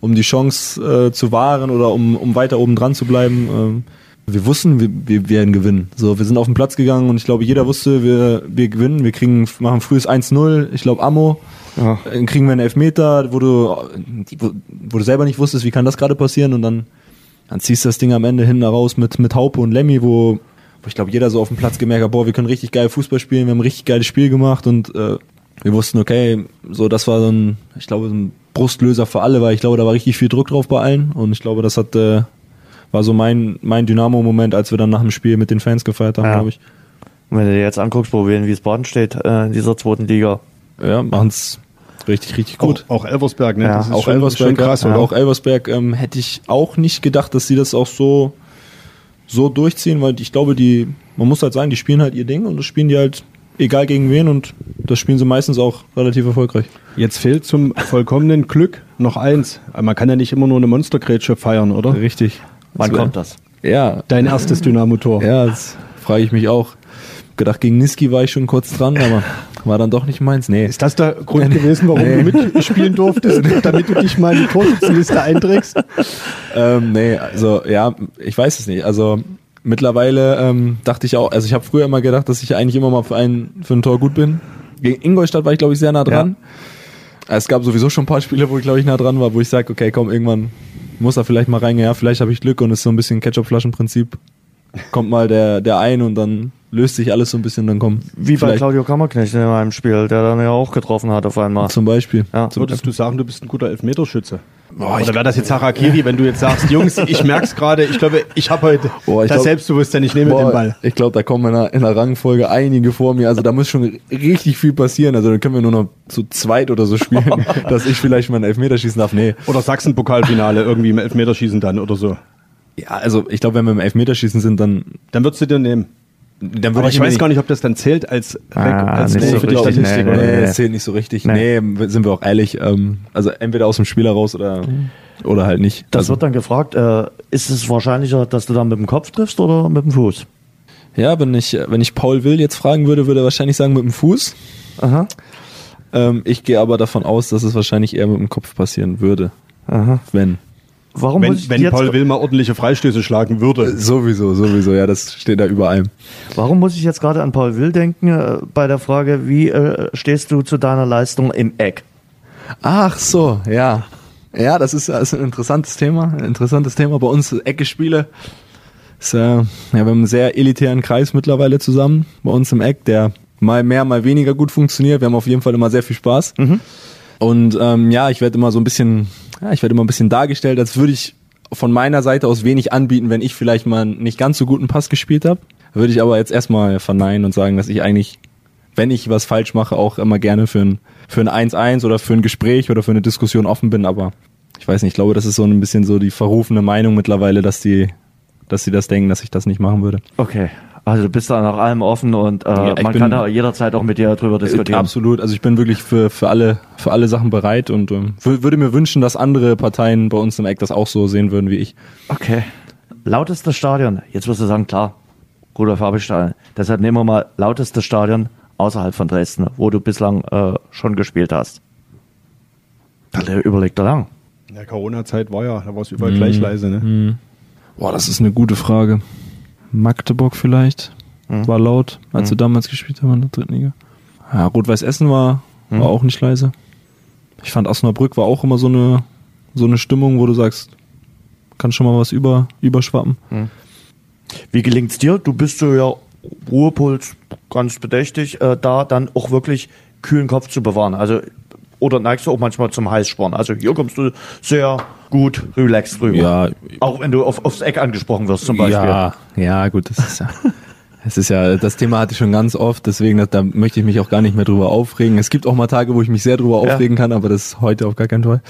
um die Chance äh, zu wahren oder um, um weiter oben dran zu bleiben. Ähm, wir wussten, wir, wir werden gewinnen. So, wir sind auf den Platz gegangen und ich glaube, jeder wusste, wir, wir gewinnen. Wir kriegen, machen frühes 1-0. Ich glaube, Ammo. Ja. Dann kriegen wir einen Elfmeter, wo du, wo, wo du selber nicht wusstest, wie kann das gerade passieren und dann, dann ziehst du das Ding am Ende hinten raus mit, mit Haupe und Lemmy, wo, wo ich glaube, jeder so auf dem Platz gemerkt hat, boah, wir können richtig geil Fußball spielen, wir haben ein richtig geiles Spiel gemacht und äh, wir wussten, okay, so das war so ein, ich glaube, so ein Brustlöser für alle, weil ich glaube, da war richtig viel Druck drauf bei allen und ich glaube, das hat, äh, war so mein, mein Dynamo-Moment, als wir dann nach dem Spiel mit den Fans gefeiert haben, Ja. glaube ich. Und wenn du dir jetzt anguckst, wo wir in Wiesbaden steht, äh, in dieser zweiten Liga, Ja, machen's richtig, richtig gut. Auch, auch Elversberg, ne? Ja, das ist auch schon, Elversberg, schon krass. ja. auch Elversberg ähm, hätte ich auch nicht gedacht, dass sie das auch so, so durchziehen, weil ich glaube, die, man muss halt sagen, die spielen halt ihr Ding und das spielen die halt egal gegen wen und das spielen sie meistens auch relativ erfolgreich. Jetzt fehlt zum vollkommenen Glück noch eins. Man kann ja nicht immer nur eine Monstergrätsche feiern, oder? Richtig. Wann Das kommt das? Ja, Dein erstes Dynamo-Tor. ja, das frage ich mich auch. Gedacht, gegen Niski war ich schon kurz dran, aber war dann doch nicht meins. Nee. Ist das der Grund gewesen, warum du mitspielen durftest, damit du dich mal in die Torschützenliste einträgst? Ähm, nee, also ja, ich weiß es nicht. Also mittlerweile ähm, dachte ich auch, also ich habe früher immer gedacht, dass ich eigentlich immer mal für ein, für ein Tor gut bin. Gegen Ingolstadt war ich, glaube ich, sehr nah dran. Es gab sowieso schon ein paar Spiele, wo ich, glaube ich, nah dran war, wo ich sage, okay, komm, irgendwann muss er vielleicht mal reingehen. Ja, vielleicht habe ich Glück und es ist so ein bisschen Ketchup-Flaschenprinzip. Kommt mal der, der ein und dann löst sich alles so ein bisschen, dann kommt Wie bei Claudio Kammerknecht in einem Spiel, der dann ja auch getroffen hat auf einmal. zum Beispiel. Ja. Würdest du sagen, du bist ein guter Elfmeterschütze? Oder wäre das jetzt Harakiri, wenn du jetzt sagst, Jungs, ich merk's gerade, ich glaube, ich habe heute Boah, ich das glaub- Selbstbewusstsein, ich nehme Boah, den Ball. Ich glaube, da kommen in der, in der Rangfolge einige vor mir. Also da muss schon richtig viel passieren. Also dann können wir nur noch zu zweit oder so spielen, dass ich vielleicht mal einen Elfmeter schießen darf. Nee. Oder Sachsen-Pokalfinale irgendwie im Elfmeterschießen dann oder so. Ja, also ich glaube, wenn wir im Elfmeterschießen sind, dann, Dann würdest du dir nehmen. Dann Aber ich weiß gar nicht, ob das dann zählt als, Ah, als nicht so für die richtig, Statistik. nee, oder? nee, Nee, nee. zählt nicht so richtig. Nee. Nee, sind wir auch ehrlich. Ähm, also entweder aus dem Spiel heraus oder, oder halt nicht. Das also, wird dann gefragt, äh, ist es wahrscheinlicher, dass du dann mit dem Kopf triffst oder mit dem Fuß? ja, wenn ich, wenn ich Paul Will jetzt fragen würde, würde er wahrscheinlich sagen mit dem Fuß. Aha. Ähm, ich gehe aber davon aus, dass es wahrscheinlich eher mit dem Kopf passieren würde. Aha. Wenn. Warum muss Wenn, ich wenn jetzt, Paul Wilmer ordentliche Freistöße schlagen würde. Sowieso, sowieso, ja, das steht da über allem. Warum muss ich jetzt gerade an Paul Will denken äh, bei der Frage, wie äh, stehst du zu deiner Leistung im Eck? Ach so, ja. Ja, das ist, das ist ein interessantes Thema. Ein interessantes Thema. Bei uns Ecke-Spiele. Ist, äh, ja, wir haben einen sehr elitären Kreis mittlerweile zusammen bei uns im Eck, der mal mehr, mal weniger gut funktioniert. Wir haben auf jeden Fall immer sehr viel Spaß. Und ähm, ja, ich werde immer so ein bisschen, ja, ich werde immer ein bisschen dargestellt, als würde ich von meiner Seite aus wenig anbieten, wenn ich vielleicht mal einen nicht ganz so guten Pass gespielt habe. Würde ich aber jetzt erstmal verneinen und sagen, dass ich eigentlich, wenn ich was falsch mache, auch immer gerne für ein für ein 1-1 oder für ein Gespräch oder für eine Diskussion offen bin, aber ich weiß nicht, ich glaube, das ist so ein bisschen so die verrufene Meinung mittlerweile, dass die, dass sie das denken, dass ich das nicht machen würde. Okay. Also du bist da nach allem offen und äh, Ja, ich man bin- kann da jederzeit auch mit dir drüber diskutieren. Absolut, also ich bin wirklich für, für alle, für alle Sachen bereit und ähm, wür- würde mir wünschen, dass andere Parteien bei uns im Eck das auch so sehen würden wie ich. Okay. Lautestes Stadion. Jetzt wirst du sagen, klar, Rudolf Habelstadion. Deshalb nehmen wir mal lautestes Stadion außerhalb von Dresden, wo du bislang äh, schon gespielt hast. Da überlegt er lang. In der Corona-Zeit war ja, da war es überall gleich leise, ne? Boah, das ist eine gute Frage. Magdeburg vielleicht? War laut, als wir damals gespielt haben in der dritten Liga. Ja, Rot-Weiß Essen war, war auch nicht leise. Ich fand Osnabrück war auch immer so eine, so eine Stimmung, wo du sagst, kann schon mal was über, überschwappen. Wie gelingt's dir? Du bist so ja Ruhepuls ganz bedächtig, äh, da dann auch wirklich kühlen Kopf zu bewahren. Also oder neigst du auch manchmal zum Heißsporn? Also hier kommst du sehr gut relaxed rüber. Ja. Auch wenn du auf, aufs Eck angesprochen wirst zum Beispiel. Ja, ja, gut, das ist ja. Es ist ja, das Thema hatte ich schon ganz oft, deswegen da, da möchte ich mich auch gar nicht mehr drüber aufregen. Es gibt auch mal Tage, wo ich mich sehr drüber Ja. aufregen kann, aber das ist heute auf gar keinen Fall.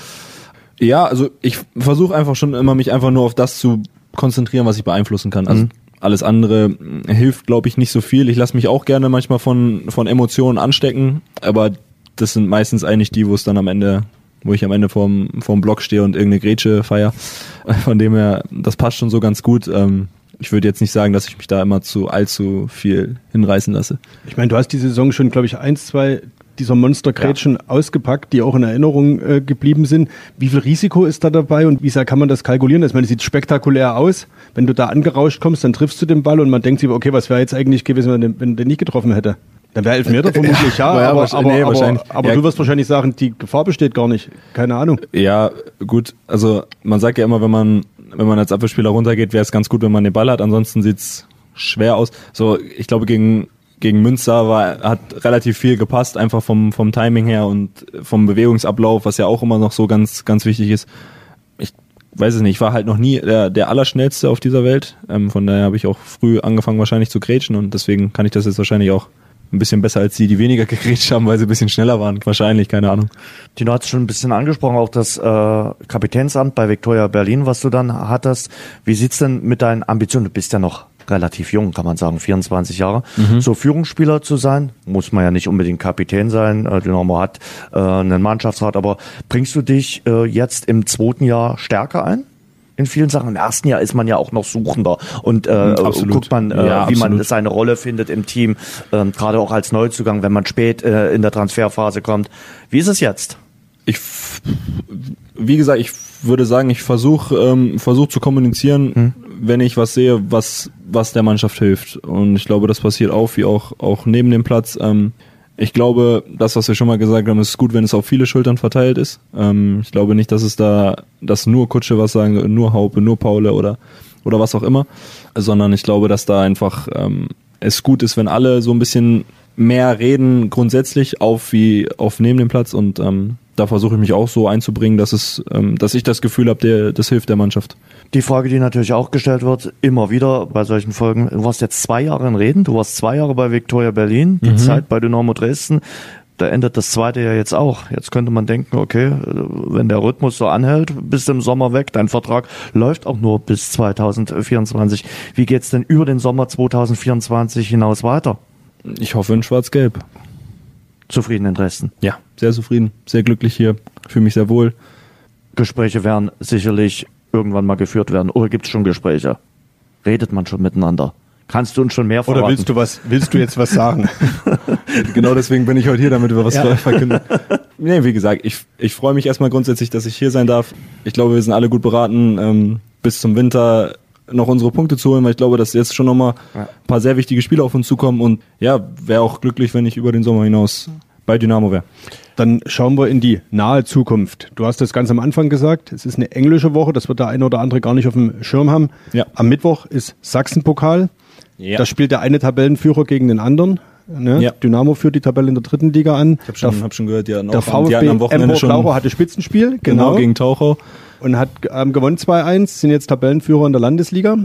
Ja, also ich versuche einfach schon immer, mich einfach nur auf das zu konzentrieren, was ich beeinflussen kann. Also alles andere hilft, glaube ich, nicht so viel. Ich lasse mich auch gerne manchmal von, von Emotionen anstecken, aber das sind meistens eigentlich die, wo es dann am Ende, wo ich am Ende vorm, vorm Block stehe und irgendeine Grätsche feier. Von dem her, das passt schon so ganz gut. Ähm, ich würde jetzt nicht sagen, dass ich mich da immer zu allzu viel hinreißen lasse. Ich meine, du hast die Saison schon, glaube ich, eins, zwei dieser Monstergrätschen ausgepackt, die auch in Erinnerung äh, geblieben sind. Wie viel Risiko ist da dabei und wie sehr kann man das kalkulieren? Ich meine, das sieht spektakulär aus. Wenn du da angerauscht kommst, dann triffst du den Ball und man denkt sich, okay, was wäre jetzt eigentlich gewesen, wenn du den nicht getroffen hätte? Dann wäre Elfmeter vermutlich, ja, Ja, aber, aber, nee, aber, wahrscheinlich. aber Ja. du wirst wahrscheinlich sagen, die Gefahr besteht gar nicht. Keine Ahnung. Ja, gut. Also man sagt ja immer, wenn man wenn man als Abwehrspieler runtergeht, wäre es ganz gut, wenn man den Ball hat. Ansonsten sieht's schwer aus. So, ich glaube gegen gegen Münster war hat relativ viel gepasst, einfach vom vom Timing her und vom Bewegungsablauf, was ja auch immer noch so ganz ganz wichtig ist. Ich weiß es nicht. Ich war halt noch nie der der allerschnellste auf dieser Welt. Ähm, von daher habe ich auch früh angefangen wahrscheinlich zu grätschen und deswegen kann ich das jetzt wahrscheinlich auch ein bisschen besser als die, die weniger gegrätscht haben, weil sie ein bisschen schneller waren. Wahrscheinlich, keine Ahnung. Tino hat es schon ein bisschen angesprochen, auch das äh, Kapitänsamt bei Victoria Berlin, was du dann hattest. Wie sieht's denn mit deinen Ambitionen? Du bist ja noch relativ jung, kann man sagen, 24 Jahre. So Führungsspieler zu sein, muss man ja nicht unbedingt Kapitän sein. Äh, Dynamo hat äh, einen Mannschaftsrat, aber bringst du dich äh, jetzt im zweiten Jahr stärker ein? In vielen Sachen. Im ersten Jahr ist man ja auch noch Suchender und äh, Absolut. guckt man, äh, Ja, wie man absolut. seine Rolle findet im Team, ähm, gerade auch als Neuzugang, wenn man spät äh, in der Transferphase kommt. Wie ist es jetzt? ich, wie gesagt, ich würde sagen, ich versuche ähm, versuch zu kommunizieren, wenn ich was sehe, was, was der Mannschaft hilft. Und ich glaube, das passiert auch, wie auch, auch neben dem Platz. Ähm, ich glaube, das, was wir schon mal gesagt haben, ist gut, wenn es auf viele Schultern verteilt ist. Ähm, ich glaube nicht, dass es da, dass nur Kutsche was sagen, nur Haupe, nur Paule oder, oder was auch immer, sondern ich glaube, dass da einfach ähm, es gut ist, wenn alle so ein bisschen mehr reden grundsätzlich auf wie auf neben dem Platz und ähm, da versuche ich mich auch so einzubringen, dass es, ähm, dass ich das Gefühl habe, der, das hilft der Mannschaft. Die Frage, die natürlich auch gestellt wird, immer wieder bei solchen Folgen, du warst jetzt zwei Jahre in Reden, du warst zwei Jahre bei Victoria Berlin, die Zeit bei Dynamo Dresden, da endet das zweite ja jetzt auch. Jetzt könnte man denken, okay, wenn der Rhythmus so anhält, bist du im Sommer weg, dein Vertrag läuft auch nur bis 2024. Wie geht's denn über den Sommer 2024 hinaus weiter? Ich hoffe in Schwarz-Gelb. Zufrieden in Dresden. Ja, sehr zufrieden, sehr glücklich hier, fühle mich sehr wohl. Gespräche werden sicherlich irgendwann mal geführt werden. Oder gibt's schon Gespräche? Redet man schon miteinander? Kannst du uns schon mehr verraten? Oder willst du was, willst du jetzt was sagen? genau deswegen bin ich heute hier, damit wir was Ja. verkünden. nee, wie gesagt, ich, ich freue mich erstmal grundsätzlich, dass ich hier sein darf. Ich glaube, wir sind alle gut beraten, ähm, bis zum Winter noch unsere Punkte zu holen, weil ich glaube, dass jetzt schon nochmal ein paar sehr wichtige Spiele auf uns zukommen und ja, wäre auch glücklich, wenn ich über den Sommer hinaus bei Dynamo wäre. Dann schauen wir in die nahe Zukunft. Du hast das ganz am Anfang gesagt, es ist eine englische Woche, das wird der eine oder andere gar nicht auf dem Schirm haben. Ja. Am Mittwoch ist Sachsenpokal. Ja. Da spielt der eine Tabellenführer gegen den anderen. Ne? Ja. Dynamo führt die Tabelle in der dritten Liga an. Ich habe schon, hab schon gehört, hatten der VfB am Wochenende Emburg schon Lauro hatte Spitzenspiel, genau, genau, gegen Tauchau. Und hat ähm, gewonnen 2-1, sind jetzt Tabellenführer in der Landesliga.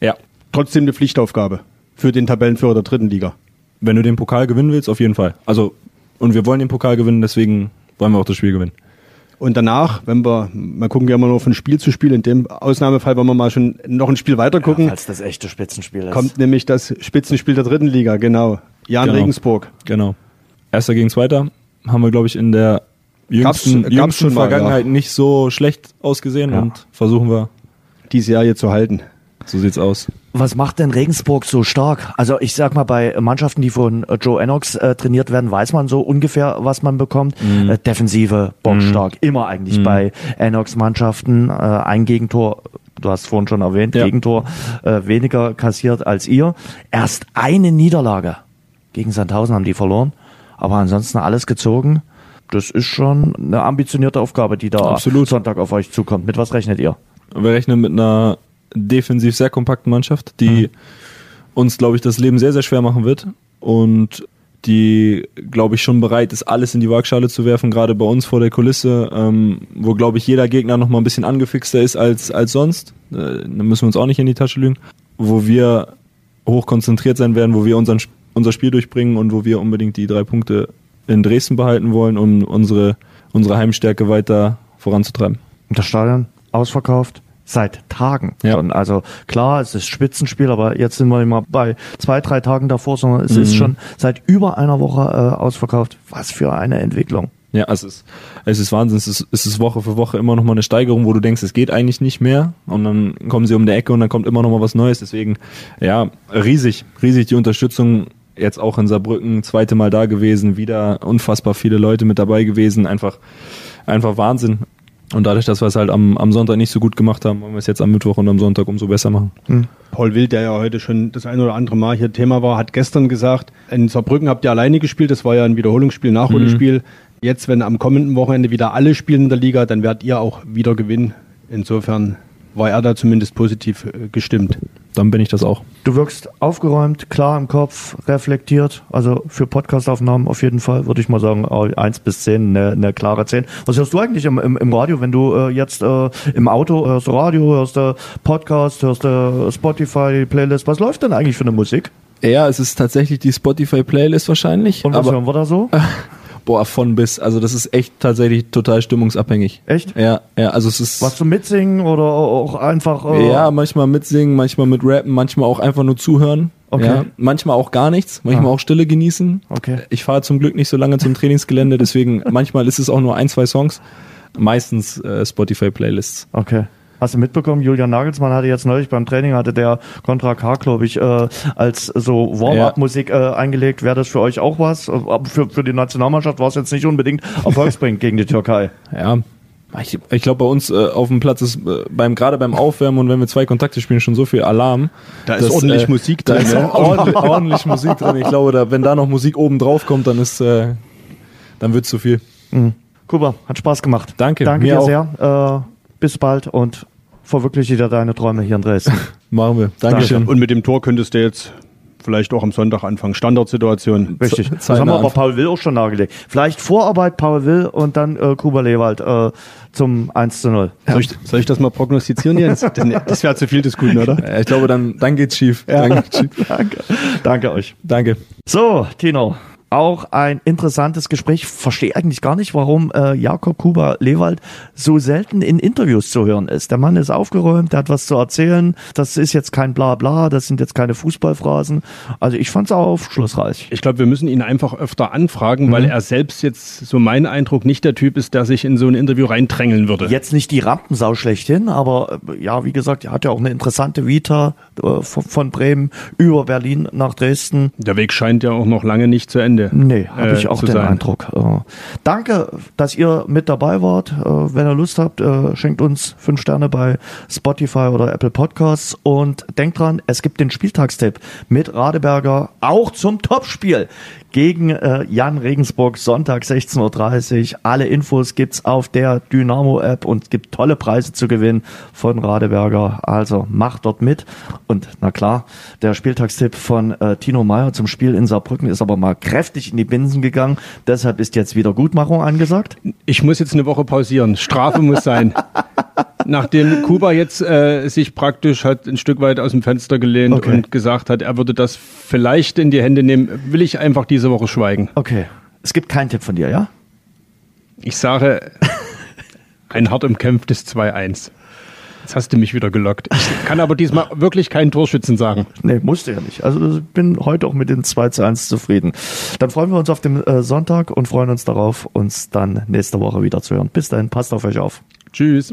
Ja. Trotzdem eine Pflichtaufgabe für den Tabellenführer der dritten Liga. Wenn du den Pokal gewinnen willst, auf jeden Fall. Also, und wir wollen den Pokal gewinnen, deswegen wollen wir auch das Spiel gewinnen. Und danach, wenn wir, wir gucken ja immer nur von Spiel zu Spiel, in dem Ausnahmefall wollen wir mal schon noch ein Spiel weiter gucken, als das echte Spitzenspiel ist. kommt nämlich das Spitzenspiel der dritten Liga, genau. Jan Genau. Regensburg. Genau. Erster gegen Zweiter haben wir, glaube ich, in der jüngsten, gab's jüngsten schon mal, Vergangenheit nicht so schlecht ausgesehen Ja. und versuchen wir, diese Serie zu halten. so sieht's aus. Was macht denn Regensburg so stark? Also ich sag mal, bei Mannschaften, die von Joe Enox äh, trainiert werden, weiß man so ungefähr, was man bekommt. Äh, Defensive, bockstark, immer eigentlich bei Enox-Mannschaften. Äh, ein Gegentor, du hast vorhin schon erwähnt, Ja. Gegentor äh, weniger kassiert als ihr. Erst eine Niederlage gegen Sandhausen haben die verloren, aber ansonsten alles gezogen. Das ist schon eine ambitionierte Aufgabe, die da Absolut. Sonntag auf euch zukommt. Mit was rechnet ihr? Wir rechnen mit einer defensiv sehr kompakten Mannschaft, die uns, glaube ich, das Leben sehr, sehr schwer machen wird und die, glaube ich, schon bereit ist, alles in die Waagschale zu werfen, gerade bei uns vor der Kulisse, ähm, wo, glaube ich, jeder Gegner noch mal ein bisschen angefixter ist als, als sonst. Äh, da müssen wir uns auch nicht in die Tasche lügen. Wo wir hoch konzentriert sein werden, wo wir unseren, unser Spiel durchbringen und wo wir unbedingt die drei Punkte in Dresden behalten wollen, um unsere, unsere Heimstärke weiter voranzutreiben. Das Stadion ausverkauft seit Tagen Ja. schon. Also klar, es ist Spitzenspiel, aber jetzt sind wir immer bei zwei, drei Tagen davor, sondern es ist schon seit über einer Woche äh, ausverkauft. Was für eine Entwicklung. Ja, es ist, es ist Wahnsinn. Es ist, es ist Woche für Woche immer noch mal eine Steigerung, wo du denkst, es geht eigentlich nicht mehr. Und dann kommen sie um die Ecke und dann kommt immer noch mal was Neues. Deswegen, ja, riesig, riesig die Unterstützung. Jetzt auch in Saarbrücken, zweite Mal da gewesen, wieder unfassbar viele Leute mit dabei gewesen. Einfach, einfach Wahnsinn. Und dadurch, dass wir es halt am, am Sonntag nicht so gut gemacht haben, wollen wir es jetzt am Mittwoch und am Sonntag umso besser machen. Paul Wild, der ja heute schon das ein oder andere Mal hier Thema war, hat gestern gesagt, in Saarbrücken habt ihr alleine gespielt, das war ja ein Wiederholungsspiel, Nachholspiel. Jetzt, wenn am kommenden Wochenende wieder alle spielen in der Liga, dann werdet ihr auch wieder gewinnen. Insofern war er da zumindest positiv äh, gestimmt. Dann bin ich das auch. Du wirkst aufgeräumt, klar im Kopf, reflektiert. Also für Podcastaufnahmen auf jeden Fall würde ich mal sagen, äh, eins bis zehn, eine, eine klare zehn. Was hörst du eigentlich im, im, im Radio, wenn du äh, jetzt äh, im Auto hörst Radio, hörst du Podcast, hörst du Spotify, Playlist? Was läuft denn eigentlich für eine Musik? Ja, es ist tatsächlich die Spotify-Playlist wahrscheinlich. Und was aber hören wir da so? boah, von bis. Also das ist echt tatsächlich total stimmungsabhängig. Echt? Ja, ja, also es ist. Was zum Mitsingen oder auch einfach? Äh, Ja, manchmal mitsingen, manchmal mit rappen, manchmal auch einfach nur zuhören. Okay. Ja, manchmal auch gar nichts, manchmal Ah. auch Stille genießen. Okay. Ich fahre zum Glück nicht so lange zum Trainingsgelände, deswegen manchmal ist es auch nur ein, zwei Songs. Meistens äh, Spotify-Playlists. Okay. Hast du mitbekommen, Julian Nagelsmann hatte jetzt neulich beim Training, hatte der Contra K, glaube ich, äh, als so Warm-up-Musik äh, eingelegt. Wäre das für euch auch was? Für, für die Nationalmannschaft war es jetzt nicht unbedingt erfolgsbringend gegen die Türkei. Ja. Ich, ich glaube, bei uns äh, auf dem Platz ist äh, beim gerade beim Aufwärmen und wenn wir zwei Kontakte spielen schon so viel Alarm. Da ist ordentlich Musik da drin, Ist ne? ordentlich, ordentlich Musik drin. Ich glaube, da, wenn da noch Musik oben drauf kommt, dann ist, äh, dann wird's zu viel. Kuba, hat Spaß gemacht. Danke, Danke mir dir auch. sehr. Äh, bis bald und verwirkliche dir deine Träume hier in Dresden. Machen wir. Dankeschön. Und mit dem Tor könntest du jetzt vielleicht auch am Sonntag anfangen. Standardsituation. Richtig. Das haben wir aber. Paul Will auch schon nahegelegt. Vielleicht Vorarbeit Paul Will und dann äh, Kuba Lewald äh, zum 1 zu 0. Soll ich, soll ich das mal prognostizieren, Jens? Denn das wäre zu viel des Guten, oder? Ich glaube, dann, dann geht's schief. Dann geht's schief. Danke. Danke euch. Danke. So, Tino. Auch ein interessantes Gespräch. Verstehe eigentlich gar nicht, warum äh, Jakob Kuba Lewald so selten in Interviews zu hören ist. Der Mann ist aufgeräumt, der hat was zu erzählen. Das ist jetzt kein Blabla, das sind jetzt keine Fußballphrasen. Also ich fand es auch aufschlussreich. Ich glaube, wir müssen ihn einfach öfter anfragen, weil er selbst jetzt, so mein Eindruck, nicht der Typ ist, der sich in so ein Interview reindrängeln würde. Jetzt nicht die Rampensau schlechthin, aber äh, ja, wie gesagt, er hat ja auch eine interessante Vita äh, von, von Bremen über Berlin nach Dresden. Der Weg scheint ja auch noch lange nicht zu Ende. Nee, habe äh, ich auch zu den sein. Eindruck. Äh, danke, dass ihr mit dabei wart. Äh, wenn ihr Lust habt, äh, schenkt uns fünf Sterne bei Spotify oder Apple Podcasts und denkt dran, es gibt den Spieltagstipp mit Radeberger auch zum Topspiel gegen äh, Jan Regensburg Sonntag 16.30 Uhr. Alle Infos gibt's auf der Dynamo App und es gibt tolle Preise zu gewinnen von Radeberger. Also macht dort mit und na klar, der Spieltagstipp von äh, Tino Meyer zum Spiel in Saarbrücken ist aber mal kräftig in die Binsen gegangen. Deshalb ist jetzt Wiedergutmachung angesagt. Ich muss jetzt eine Woche pausieren. Strafe muss sein. Nachdem Kuba jetzt äh, sich praktisch hat ein Stück weit aus dem Fenster gelehnt Okay. und gesagt hat, er würde das vielleicht in die Hände nehmen, will ich einfach diese Woche schweigen. Okay. Es gibt keinen Tipp von dir, ja? Ich sage ein hart umkämpftes 2-1. Jetzt hast du mich wieder gelockt. Ich kann aber diesmal wirklich keinen Torschützen sagen. Nee, musste ja nicht. Also ich bin heute auch mit den 2 zu 1 zufrieden. Dann freuen wir uns auf den äh, Sonntag und freuen uns darauf, uns dann nächste Woche wieder zu hören. Bis dahin, passt auf euch auf. Tschüss.